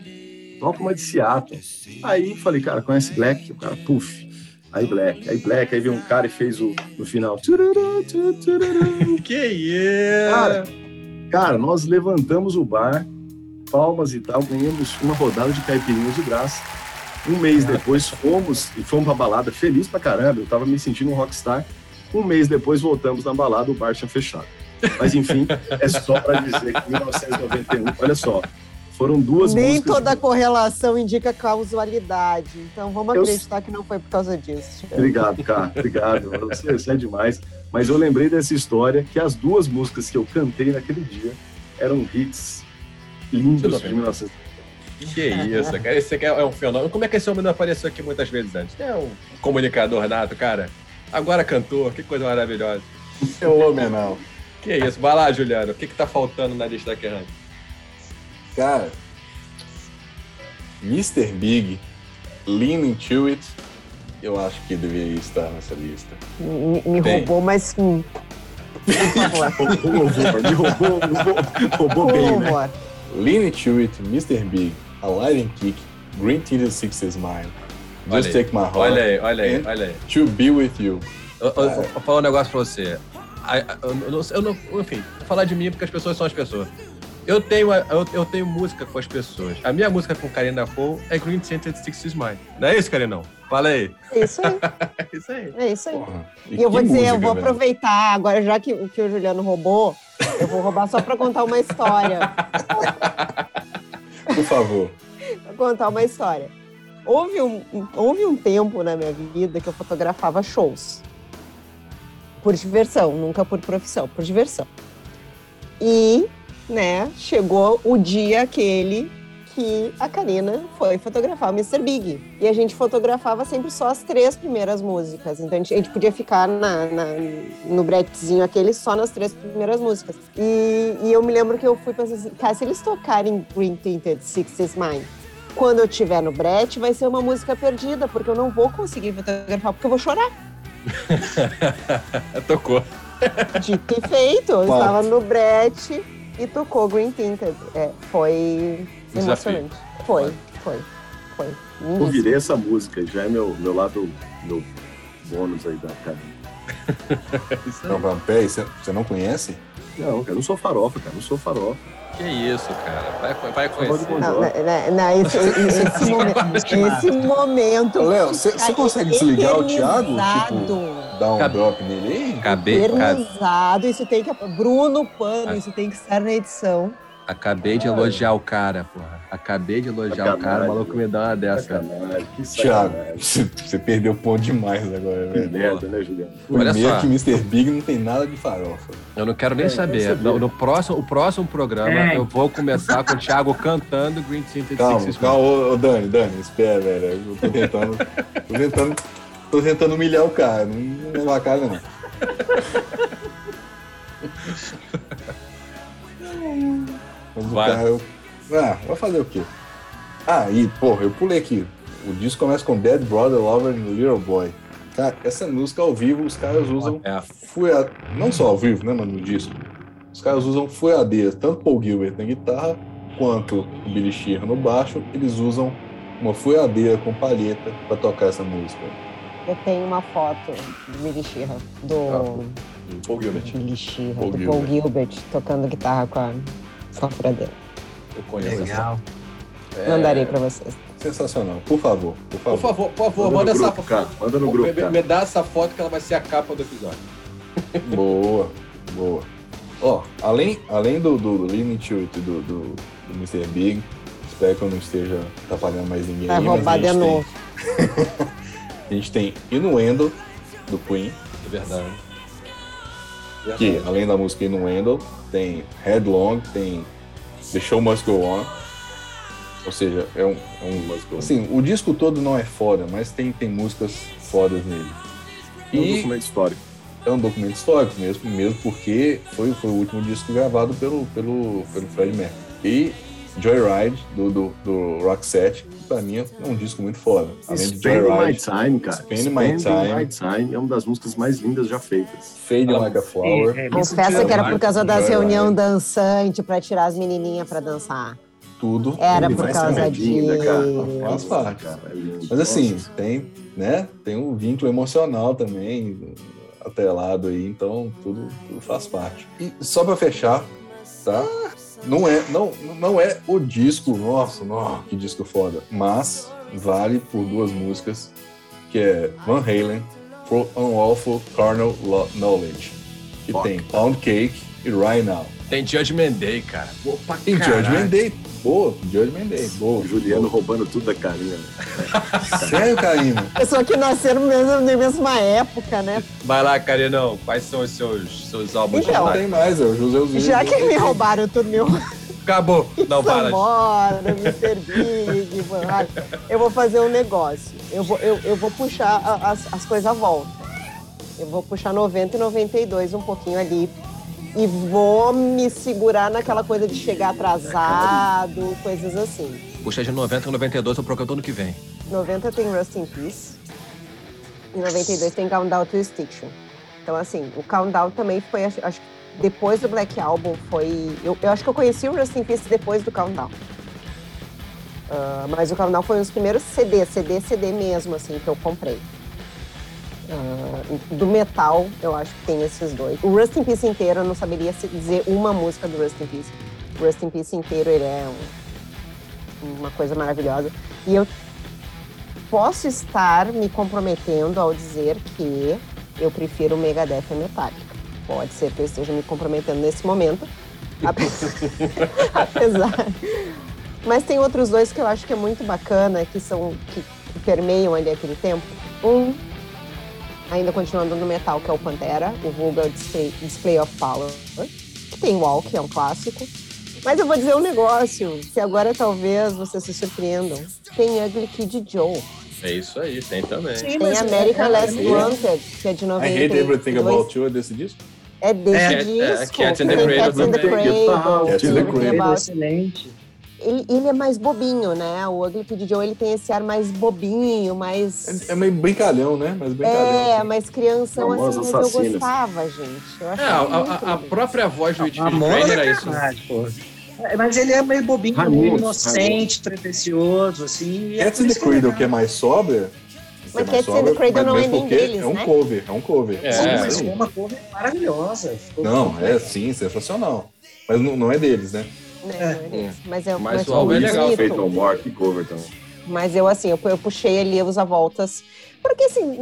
Toca uma de Seattle. Aí falei, cara, conhece Black? O cara, puf. Aí Black, aí Black, aí veio um cara e fez o no final. tururu, tu, tururu. Que é? Cara, cara, nós levantamos o bar, palmas e tal, ganhamos uma rodada de caipirinhas de graça. Um mês depois fomos e fomos pra balada, feliz pra caramba, eu tava me sentindo um rockstar. Um mês depois voltamos na balada, o bar tinha fechado. Mas enfim, é só pra dizer que 1991, olha só, foram duas Nem músicas. toda correlação indica causalidade. Então vamos Eu- acreditar que não foi por causa disso. Obrigado, cara, obrigado. Você, você é demais. Mas eu lembrei dessa história que as duas músicas que eu cantei naquele dia eram hits lindos de 1991. Que isso, cara. Esse aqui é um fenômeno. Como é que esse homem não apareceu aqui muitas vezes antes? É um comunicador nato, cara. Agora cantor, que coisa maravilhosa. Fenomenal. Que isso. Vai lá, Juliano. O que, que tá faltando na lista da Kerrang? Cara, Mr. Big, Lean Into It, eu acho que deveria estar nessa lista. Me, me roubou, mas sim. Por favor. Roubou, me roubou, roubou, roubou bem, né? Lean Into It, Mr. Big, A and Kick, Green Tinted Sixes Mine, Olha Just aí. Take My Heart, Olha aí, olha aí, olha aí. To Be With You. Eu, eu- eu vou falar um negócio pra você. Eu, eu não, eu não- enfim, vou falar de mim porque as pessoas são as pessoas. Eu tenho, eu, eu tenho música com as pessoas. A minha música com Karina Cole é Green Tinted Sixties Mine. Não é isso, Karinão? Fala aí. É isso aí. É isso aí. É isso aí. Porra, E eu vou dizer, eu música, vou velho. aproveitar, agora já que, que o Juliano roubou, eu vou roubar só pra contar uma história. Por favor. Pra contar uma história. Houve um, houve um tempo na minha vida que eu fotografava shows. Por diversão, nunca por profissão, por diversão. E, né, chegou o dia aquele que a Karina foi fotografar o Mr. Big. E a gente fotografava sempre só as três primeiras músicas. Então a gente, a gente podia ficar na, na- no bretezinho aquele só nas três primeiras músicas. E, e eu me lembro que eu fui pensar assim, cara, se eles tocarem Green Tinted Sixties Mine, quando eu estiver no brete, vai ser uma música perdida, porque eu não vou conseguir fotografar, porque eu vou chorar. Tocou. Dito e feito, eu estava no brete e tocou Green Tinted. É, foi Desafio. emocionante. Foi, foi, foi. Eu virei essa música, já é meu, meu lado, meu bônus aí da cara. Isso Não, peraí, você não conhece? Não, cara, eu não sou farofa, cara, não sou farofa. Que isso, cara. Vai, vai conhecer. Bom Não, Jovi. não, não, não, esse, esse, momento, esse momento. Léo, você consegue desligar o Thiago? Tipo, dar um Cabe- drop nele aí? Acabei, ca- Eternizado. Isso tem que. Bruno Pano, isso tem que estar na edição. acabei de elogiar o cara, porra. Acabei de elogiar o cara, o maluco me dá uma dessa. Sacanagem. você, você perdeu ponto demais agora, velho. merda, né, Juliano? Olha só. que Mr. Big não tem nada de farofa. Eu não quero nem É, saber. saber. No, no próximo, o próximo programa, É. eu vou começar com o Thiago cantando Green Tinted Calma, Sixes calma, ô, ô, Dani, Dani, espera, velho. Eu tô tentando. tô tentando. Tô tentando humilhar o cara. Não, não leva a cara, não. Mas o Vai. cara. eu- Ah, vai fazer o quê? Ah, e, porra, eu pulei aqui. O disco começa com Dead Brother Lover and Little Boy. Cara, essa música ao vivo os caras usam É, fuia... não só ao vivo, né, mano, no disco. Os caras usam fuiadeiras, tanto Paul Gilbert na guitarra, quanto o Billy Sheehan no baixo, eles usam uma fuiadeira com palheta pra tocar essa música. Eu tenho uma foto do Billy Sheehan, do Paul Gilbert. Billy Sheehan, Paul do Paul Gilbert, tocando guitarra com a, com a furadeira. Eu conheço essa. Legal. É, Mandarei pra vocês. Sensacional. Por favor, por Por favor. favor, por favor, Manda manda essa grupo, cara. Manda no grupo, me, me dá essa foto que ela vai ser a capa do episódio. Boa, boa. Ó, além, além do, do Lean Into It do, do, do Mr. Big, espero que eu não esteja atrapalhando mais ninguém Vai roubar a de gente, novo. tem, a gente tem Innuendo, do Queen, É verdade. que além da música Innuendo, tem Headlong, tem The Show Must Go On, ou seja, é um, é um Must Go On. assim, o disco todo não é foda, mas tem, tem músicas fodas nele. É um E documento histórico. é um documento histórico mesmo, mesmo porque foi, foi o último disco gravado pelo, pelo, pelo Fred Mercury. E Joyride, do, do, do Roxette, que pra mim é um disco muito foda. Além de Spend My Joyride, Time, cara. Spend My Time. My Time é uma das músicas mais lindas já feitas. Fade Like a Flower, É, é, Confessa que era por causa das Joyride. reunião dançante pra tirar as menininhas pra dançar. tudo. Era Ele por causa né, cara? disso. Faz parte. Cara, é lindo. Mas assim, Nossa. tem, né? Tem um vínculo emocional também atrelado aí, então tudo, tudo faz parte. E só pra fechar, tá? Não é, não, não é o disco, nossa, nossa, que disco foda. Mas vale por duas músicas, que é Van Halen, For Unlawful Carnal Knowledge, que tem Pound Cake e Right Now. Tem Judgment Day, cara. Pô, pra Tem caralho. Judgment Day. Boa, Judgment Day. Boa. Juliano roubando tudo da carinha. né? Sério, Karina? Pessoa que nasceram mesmo, na mesma época, né? Vai lá, Carinão. Quais são os seus, seus álbuns? Então, Não tem mais, é o Joseuzinho. Já que me roubaram tudo meu Acabou. Não, para. Samora, Mr. Big, eu vou fazer um negócio. Eu vou, eu, eu vou puxar as, as coisas à volta. Eu vou puxar 90 e 92 um pouquinho ali. E vou me segurar naquela coisa de chegar atrasado, coisas assim. Puxa de 90 a 92 eu procuro ano que vem. 90 tem Rust in Peace. E 92 tem Countdown to Extinction. Então, assim, o Countdown também foi, acho, que depois do Black Album, foi... Eu, eu acho que eu conheci o Rust in Peace depois do Countdown. Ah, mas o Countdown foi um dos primeiros CD, CD, CD mesmo, assim, que eu comprei. Ah, do metal, eu acho que tem esses dois. O Rust in Peace inteiro, eu não saberia dizer uma música do Rust in Peace. O Rust in Peace inteiro, ele é um- uma coisa maravilhosa. E eu posso estar me comprometendo ao dizer que eu prefiro Megadeth a Metallica. Pode ser que eu esteja me comprometendo nesse momento. ape- Apesar. Mas tem outros dois que eu acho que é muito bacana, que são que, que permeiam ali aquele tempo. Um, ainda continuando no metal, que é o Pantera, o Vulgar Display, Display of Power. Tem Walk, que é um clássico. Mas eu vou dizer um negócio, que agora talvez vocês se surpreendam. Tem Ugly Kid Joe. É isso aí, tem também. Sim, Tem American é- Last é- Wanted, que é de I 92. Hate Everything About You é desse disco? É desse É, é, disco. Cats in the tem Cradle Cats in the também. Cradle, Cats in the Everything Cradle. Excelente. Ele, ele é mais bobinho, né? O Ugly Kid Joe, ele tem esse ar mais bobinho, mais... É, é meio brincalhão, né? Mas brincalhão. É, assim. mais crianção, assim, mas eu assassina. gostava, gente. Eu É, a, a- a própria voz do Edith é era isso. pô. É, Mas ele é meio bobinho, Raimundo, meio inocente, pretencioso, assim. é Cats por in the é Cradle, que é mais sóbria. Mas é mais Cats in the Cradle não é nem deles, É um né? cover, é um cover. É, Sim, é, mas uma cover maravilhosa. Ficou Não, é sim, sensacional. Mas não, não é deles, né? Né, é deles. Mas, é, Mas mas o álbum é bonito. legal, Feito ao More, que cover. Mas eu, assim, eu, eu puxei ali os avultas. Porque, assim,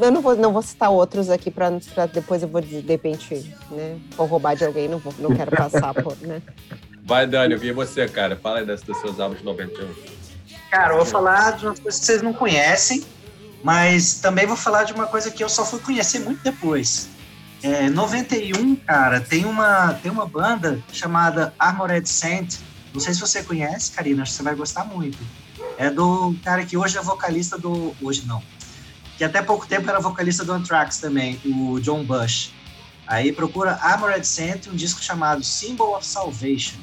eu não vou, não vou citar outros aqui pra, pra depois eu vou, de repente, né, vou roubar de alguém, não, vou, não quero passar por, né? Vai, Dani, e você, cara? Fala aí das- dos seus álbuns de 91. Cara, eu vou falar de uma coisa que vocês não conhecem, mas também vou falar de uma coisa que eu só fui conhecer muito depois. É, 91, cara, tem uma, tem uma banda chamada Armored Saint. Não sei se você conhece, Karina, acho que você vai gostar muito. É do cara que hoje é vocalista do. Hoje não. Que até pouco tempo era vocalista do Anthrax também, o John Bush. Aí procura Armored Saint, um disco chamado Symbol of Salvation,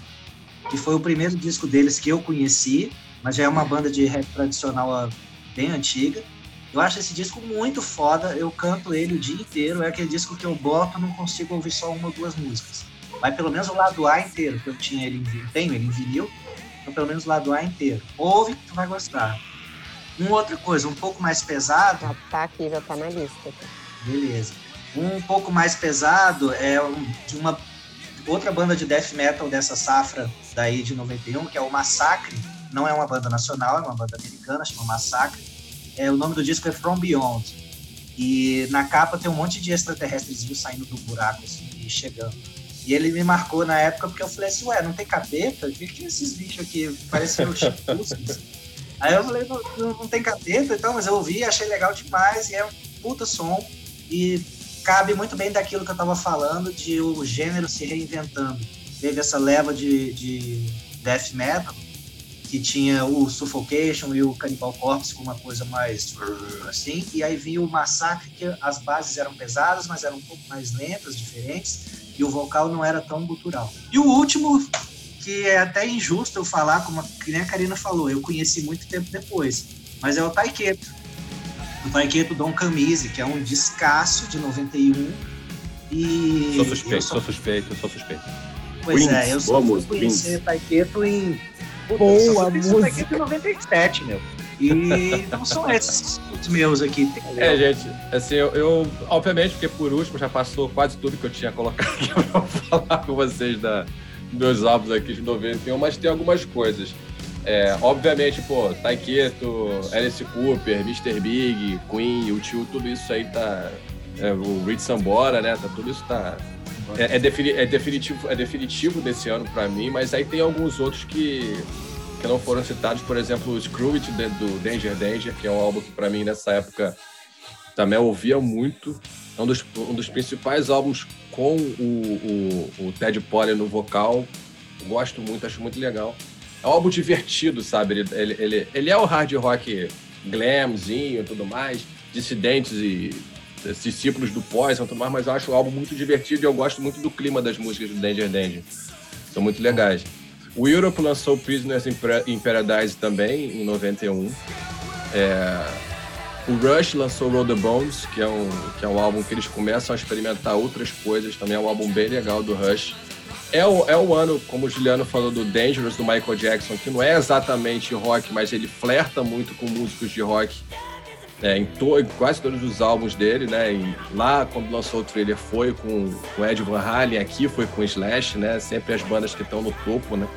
que foi o primeiro disco deles que eu conheci, mas já é uma banda de rap tradicional bem antiga. Eu acho esse disco muito foda, eu canto ele o dia inteiro, é aquele disco que eu boto, não consigo ouvir só uma ou duas músicas. Vai pelo menos o lado A inteiro, que eu tinha ele em vinil, tenho ele em vinil, então pelo menos o lado A inteiro. Ouve que tu vai gostar. Uma outra coisa, um pouco mais pesado, Já tá aqui, já tá na lista. Beleza. Um pouco mais pesado é de uma outra banda de death metal dessa safra daí de 91, que é o Massacre. Não é uma banda nacional, é uma banda americana, chama Massacre. É, o nome do disco é From Beyond. E na capa tem um monte de extraterrestres saindo do buraco assim, e chegando. E ele me marcou na época porque eu falei assim, ué, não tem capeta? O que que é esses bichos aqui? Parecem os chifres. Aí eu falei, não, não, não tem capeta, então, mas eu ouvi, achei legal demais, e é um puta som, e cabe muito bem daquilo que eu tava falando, de o gênero se reinventando. Teve essa leva de, de death metal, que tinha o Suffocation e o Cannibal Corpse com uma coisa mais assim, e aí vinha o Massacre, que as bases eram pesadas, mas eram um pouco mais lentas, diferentes, e o vocal não era tão gutural. E o último, que é até injusto eu falar, como a, que nem a Karina falou, eu conheci muito tempo depois, mas é o Taiketo. O Taiketo Dom Camise, que é um descasso de 91. E Sou suspeito, só- sou suspeito, sou suspeito. Pois Wings, é, eu só fui conhecer. Taiketo em. Puta, Boa eu só fui conhecer música. Taiketo em 97, meu. E não são esses os meus aqui. É, gente, assim, eu, eu, obviamente, porque por último já passou quase tudo que eu tinha colocado aqui pra falar com vocês da, dos álbuns aqui de 91, mas tem algumas coisas. É, obviamente, pô, Taiketo, Alice Cooper, Mr. Big, Queen, o tio, tudo isso aí tá. É, o Rich Sambora, né? Tá, tudo isso tá. É, é, defini é definitivo, é definitivo desse ano pra mim, mas aí tem alguns outros que, que não foram citados, por exemplo, o Screw It do Danger Danger, que é um álbum que pra mim nessa época também eu ouvia muito. É um dos, um dos principais álbuns com o, o, o Ted Polley no vocal. Gosto muito, acho muito legal. É um álbum divertido, sabe? Ele, ele, ele, ele é o hard rock glamzinho e tudo mais, dissidentes e discípulos do mais, mas eu acho o álbum muito divertido e eu gosto muito do clima das músicas do Danger Danger. São muito legais. O Europe lançou Prisoners in Paradise também, em 91. É, o Rush lançou Roll the Bones, que é, um, que é um álbum que eles começam a experimentar outras coisas. Também é um álbum bem legal do Rush. É o, é o ano, como o Juliano falou, do Dangerous, do Michael Jackson, que não é exatamente rock, mas ele flerta muito com músicos de rock é, em, to, em, quase todos os álbuns dele, né? E lá, quando lançou o trailer, foi com o Ed Van Halen, aqui foi com o Slash, né? Sempre as bandas que estão no topo, né?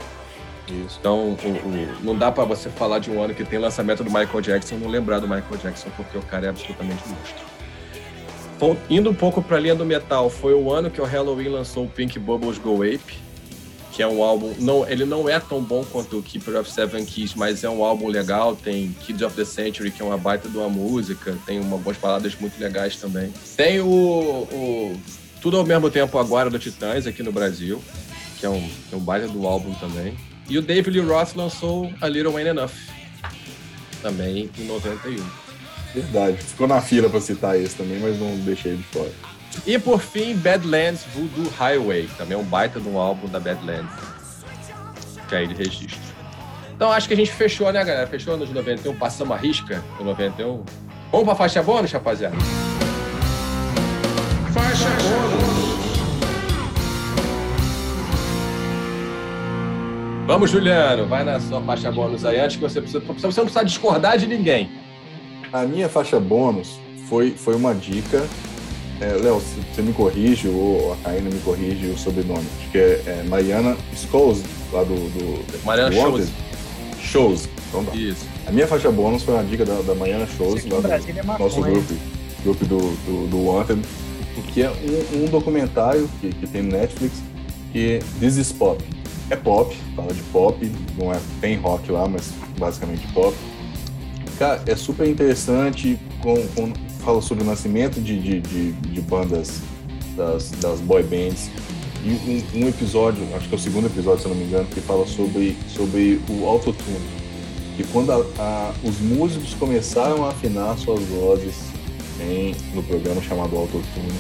Isso. Então, o, o, não dá para você falar de um ano que tem lançamento do Michael Jackson e não lembrar do Michael Jackson, porque o cara é absolutamente monstro. Indo um pouco para a linha do metal, foi o ano que o Halloween lançou o Pink Bubbles Go Ape, que é um álbum. Não, ele não é tão bom quanto o Keeper of Seven Keys, mas é um álbum legal. Tem Kids of the Century, que é uma baita de uma música, tem uma, algumas baladas muito legais também. Tem o, o Tudo ao mesmo tempo agora do Titãs aqui no Brasil, que é um, é um baita do álbum também. E o David Lee Roth lançou A Little Wayne Enough, também em 91. Verdade. Ficou na fila para citar esse também, mas não deixei de fora. E por fim, Badlands Voodoo Highway, também é um baita de um álbum da Badlands, que aí de registro. Então acho que a gente fechou, né, galera? Fechou nos 91, passamos a risca no 91. Vamos pra faixa bônus, rapaziada? Faixa bônus! Vamos, Juliano, vai na sua faixa bônus aí, antes que você precisa. Você não precisa discordar de ninguém. A minha faixa bônus foi, foi uma dica. É, Léo, você me corrige, ou a Caína me corrige o sobrenome. Acho que é, é Mariana Scholes, lá do. do Mariana Shows. Shows. Então tá. Isso. A minha faixa bônus foi uma dica da, da Mariana Shows, lá do é nosso grupo, grupo do, do, do Wanted, que é um, um documentário que, que tem no Netflix, que This is Pop é pop, fala de pop, não é tem rock lá, mas basicamente pop. Cara, é super interessante, com, com fala sobre o nascimento de, de, de, de bandas das, das boy bands. E um, um, episódio, acho que é o segundo episódio, se eu não me engano, que fala sobre, sobre o autotune. E quando a, a, os músicos começaram a afinar suas vozes em, no programa chamado Autotune.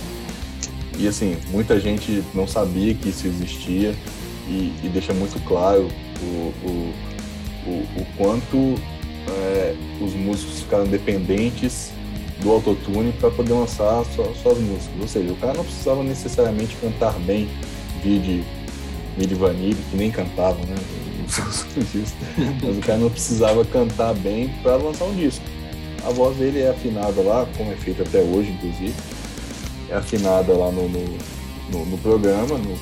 E assim, muita gente não sabia que isso existia e, e deixa muito claro o, o, o, o quanto é, os músicos ficaram dependentes do autotune para poder lançar suas, suas músicas. Ou seja, o cara não precisava necessariamente cantar bem, de Mid Vanille, que nem cantava, né? Mas o cara não precisava cantar bem para lançar um disco. A voz dele é afinada lá, como é feito até hoje, inclusive. É afinada lá no, no, no, no programa, no,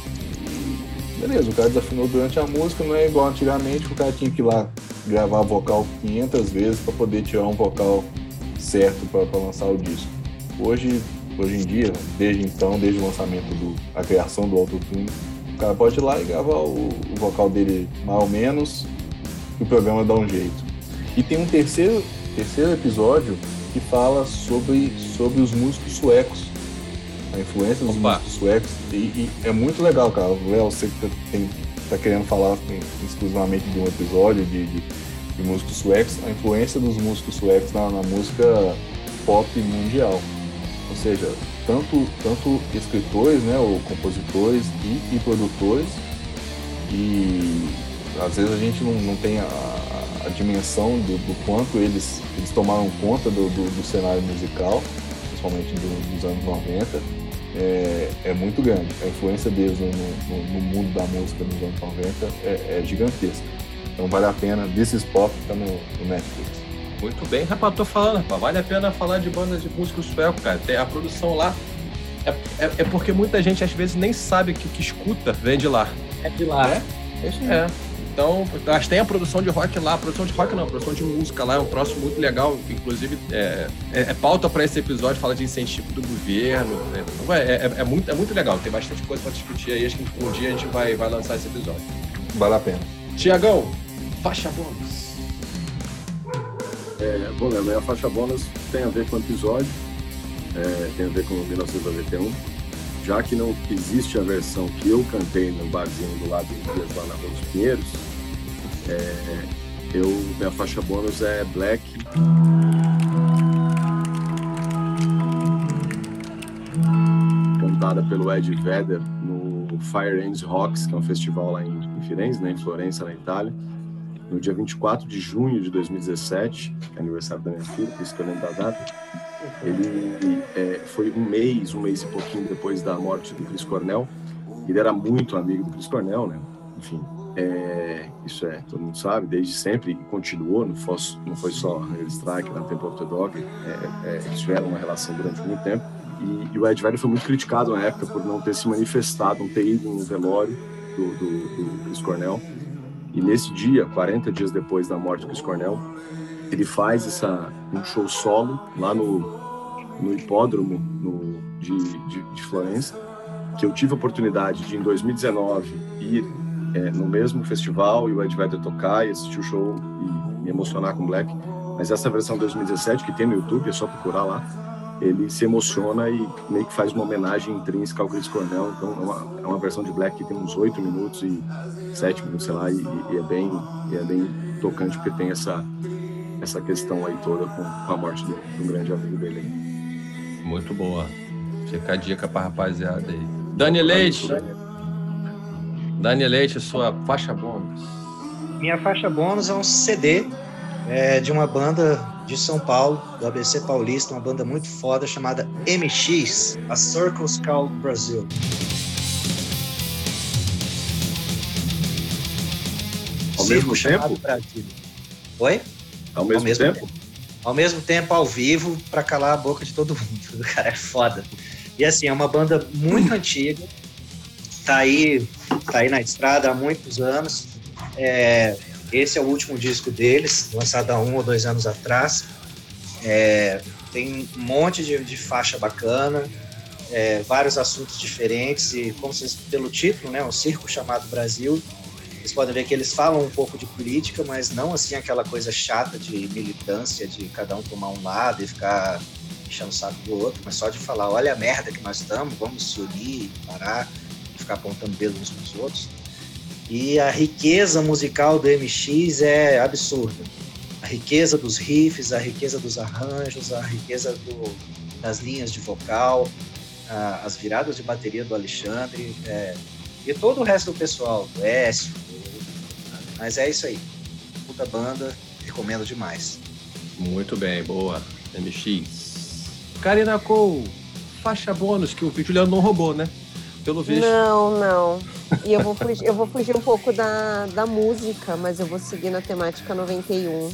beleza, o cara desafinou durante a música, não é igual antigamente, o cara tinha que ir lá gravar vocal 500 vezes para poder tirar um vocal certo para lançar o disco. Hoje, hoje em dia, desde então, desde o lançamento do a criação do autotune, o cara pode ir lá e gravar o, o vocal dele mais ou menos, que o programa dá um jeito. E tem um terceiro, terceiro episódio que fala sobre, sobre os músicos suecos a influência dos Opa. músicos suecos. E, e, é muito legal, cara. Léo, você que tem, tá querendo falar exclusivamente de um episódio de, de, de, músicos suecos, a influência dos músicos suecos na, na música pop mundial. Ou seja, tanto, tanto escritores, né, ou compositores e, e produtores, e às vezes a gente não, não tem a, a dimensão do, do, quanto eles, eles tomaram conta do, do, do cenário musical, principalmente do, dos anos 90, é, é muito grande. A influência deles no, no, no, mundo da música nos anos 90 é, é gigantesca. Então vale a pena. This is Pop tá no, no Netflix. Muito bem, rapaz, tô falando, rapaz. Vale a pena falar de bandas de músicos suecos, cara. Tem a produção lá. É, é, é, porque muita gente às vezes nem sabe que o que escuta vem de lá. É de lá. É, é. Então, mas tem a produção de rock lá, a produção de rock não, a produção de música lá é um troço muito legal, inclusive é, é, é pauta para esse episódio, fala de incentivo do governo, né? Então, é, é, é, muito, é muito legal, tem bastante coisa para discutir aí, acho que um dia a gente vai, vai lançar esse episódio. Vale a pena. Tiagão, faixa bônus. É, bom, a minha faixa bônus tem a ver com o episódio, é, tem a ver com 1991. Já que não existe a versão que eu cantei no barzinho do lado do Dias lá na Rua dos Pinheiros, é, eu, minha faixa bônus é Black. Cantada pelo Ed Vedder no Fire Ends Rocks, que é um festival lá em Firenze, né, em Florença, na Itália no dia 24 de junho de 2017, que é aniversário da minha filha, por isso que eu lembro da data, ele é, foi um mês, um mês e pouquinho depois da morte do Chris Cornell. Ele era muito amigo do Chris Cornell, né? Enfim, é, isso é, todo mundo sabe, desde sempre, e continuou, não foi, não foi só Hunger Strike, na Temple of the Dog, é, é, eles tiveram uma relação durante muito tempo. E, e, o Ed Vedder foi muito criticado na época por não ter se manifestado, não ter ido no velório do, do, do Chris Cornell. E nesse dia, 40 dias depois da morte do Chris Cornell, ele faz essa, um show solo lá no, no hipódromo no, de, de, de, Florença, que eu tive a oportunidade de, em 2019, ir é, no mesmo festival e o Ed Vedder tocar e assistir o show e me emocionar com Black. Mas essa versão de 2017, que tem no YouTube, é só procurar lá, ele se emociona e meio que faz uma homenagem intrínseca ao Chris Cornell. Então é uma, é uma versão de Black que tem uns oito minutos e sete minutos, sei lá, e, e, é bem e é bem tocante porque tem essa essa questão aí toda com, com a morte de um grande amigo dele. Aí. Muito boa. Fica a dica pra rapaziada aí. Dani Leite. Dani Leite, sua faixa bônus. Minha faixa bônus é um CD é, de uma banda de São Paulo, do ABC Paulista, uma banda muito foda chamada MX, a Circles Call Brasil. Ao mesmo tempo? Brasil. Oi? Ao mesmo, ao mesmo tempo? tempo? Ao mesmo tempo, ao vivo, para calar a boca de todo mundo. O cara é foda. E assim, é uma banda muito antiga, tá aí, tá aí na estrada há muitos anos. É, esse é o último disco deles, lançado há um ou dois anos atrás. É, tem um monte de, de faixa bacana, é, vários assuntos diferentes e, como vocês pelo título, né, um circo chamado Brasil. Vocês podem ver que eles falam um pouco de política, mas não assim aquela coisa chata de militância, de cada um tomar um lado e ficar enchendo o saco do outro, mas só de falar, olha a merda que nós estamos, vamos se unir, parar e ficar apontando dedo uns nos outros. E a riqueza musical do MX é absurda. A riqueza dos riffs, a riqueza dos arranjos, a riqueza do, das linhas de vocal, a, as viradas de bateria do Alexandre é, e todo o resto do pessoal, do Écio. Mas é isso aí. Puta banda, recomendo demais. Muito bem, boa. MX. Karina Cole, faixa bônus que o Juliano não roubou, né? Pelo visto. Não, não. E eu vou fugir, eu vou fugir um pouco da, da música, mas eu vou seguir na temática 91.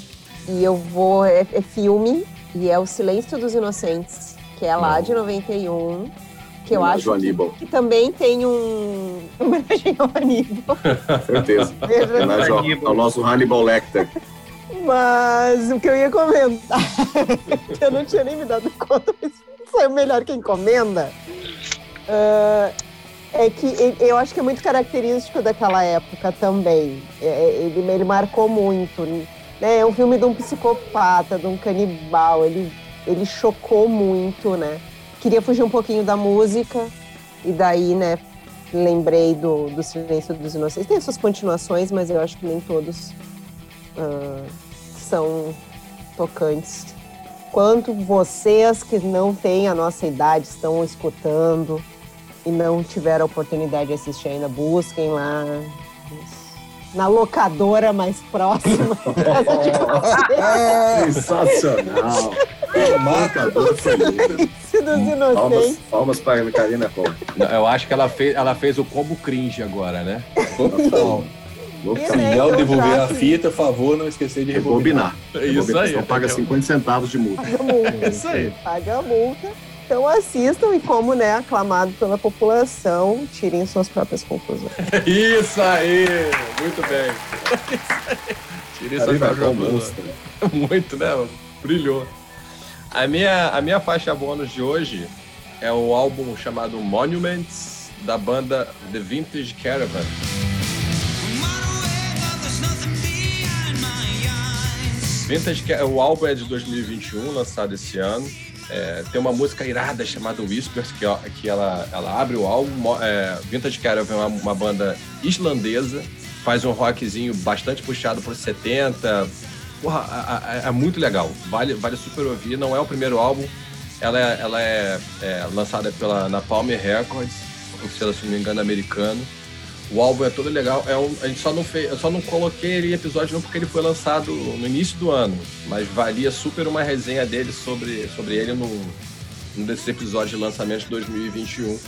E eu vou. É, é filme, e é O Silêncio dos Inocentes, que é lá de 91. Que eu acho que, que, também tem um homenagem ao Aníbal. Certeza. Homenagem ao, ao nosso Hannibal Lecter. Mas o que eu ia comentar, eu não tinha nem me dado conta, mas foi melhor que encomenda. Uh, é que eu acho que é muito característico daquela época também. É, é, ele, ele marcou muito. Né? É um filme de um psicopata, de um canibal. Ele, ele chocou muito, né? Queria fugir um pouquinho da música e daí, né? Lembrei do, do Silêncio dos Inocentes. Tem suas continuações, mas eu acho que nem todos uh, são tocantes. Quanto vocês que não têm a nossa idade estão escutando, e não tiveram a oportunidade de assistir ainda, busquem lá na locadora mais próxima. Sensacional! Locadora dos Inocentes. Palmas, palmas para a Karina Cole. Eu acho que ela fez, ela fez o combo cringe agora, né? Total. Se ao devolver a fita, favor, não esquecer de rebobinar. É isso aí. Só paga 50 centavos de multa. Paga multa. É isso aí. Paga a multa. Então assistam e como, né, aclamado pela população, tirem suas próprias conclusões. Isso aí! Muito bem. tirem suas próprias conclusões. Muito, né? Brilhou. A minha, a minha faixa bônus de hoje é o álbum chamado Monuments, da banda The Vintage Caravan. Vintage, o álbum é de 2021, lançado esse ano. É, tem uma música irada chamada Whispers, que, que ela, ela abre o álbum. É, Vintage Caravan é uma, uma, banda islandesa, faz um rockzinho bastante puxado por 70. Porra, é, muito legal, vale, vale super ouvir. Não é o primeiro álbum, ela é, ela é, é lançada pela Napalm Records, um selo, se não me engano, americano. O álbum é todo legal. É um, a gente só não fez, eu só não coloquei ele em episódio não porque ele foi lançado no início do ano, mas valia super uma resenha dele sobre, sobre ele num, num desses episódios de lançamento de 2021.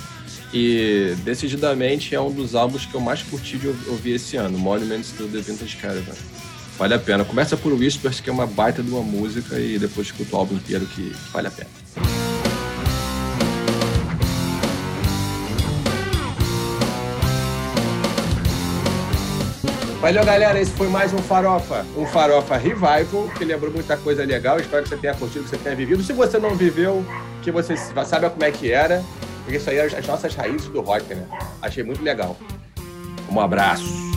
E decididamente é um dos álbuns que eu mais curti de ouvir esse ano, Monuments do The Vintage Caravan. Vale a pena. Começa por Whispers, que é uma baita de uma música, e depois escuta o álbum inteiro que vale a pena. Valeu, galera. Esse foi mais um Farofa. Um Farofa Revival, que lembrou muita coisa legal. Espero que você tenha curtido, que você tenha vivido. Se você não viveu, que você sabe como é que era. Porque isso aí eram as nossas raízes do rock, né? Achei muito legal. Um abraço.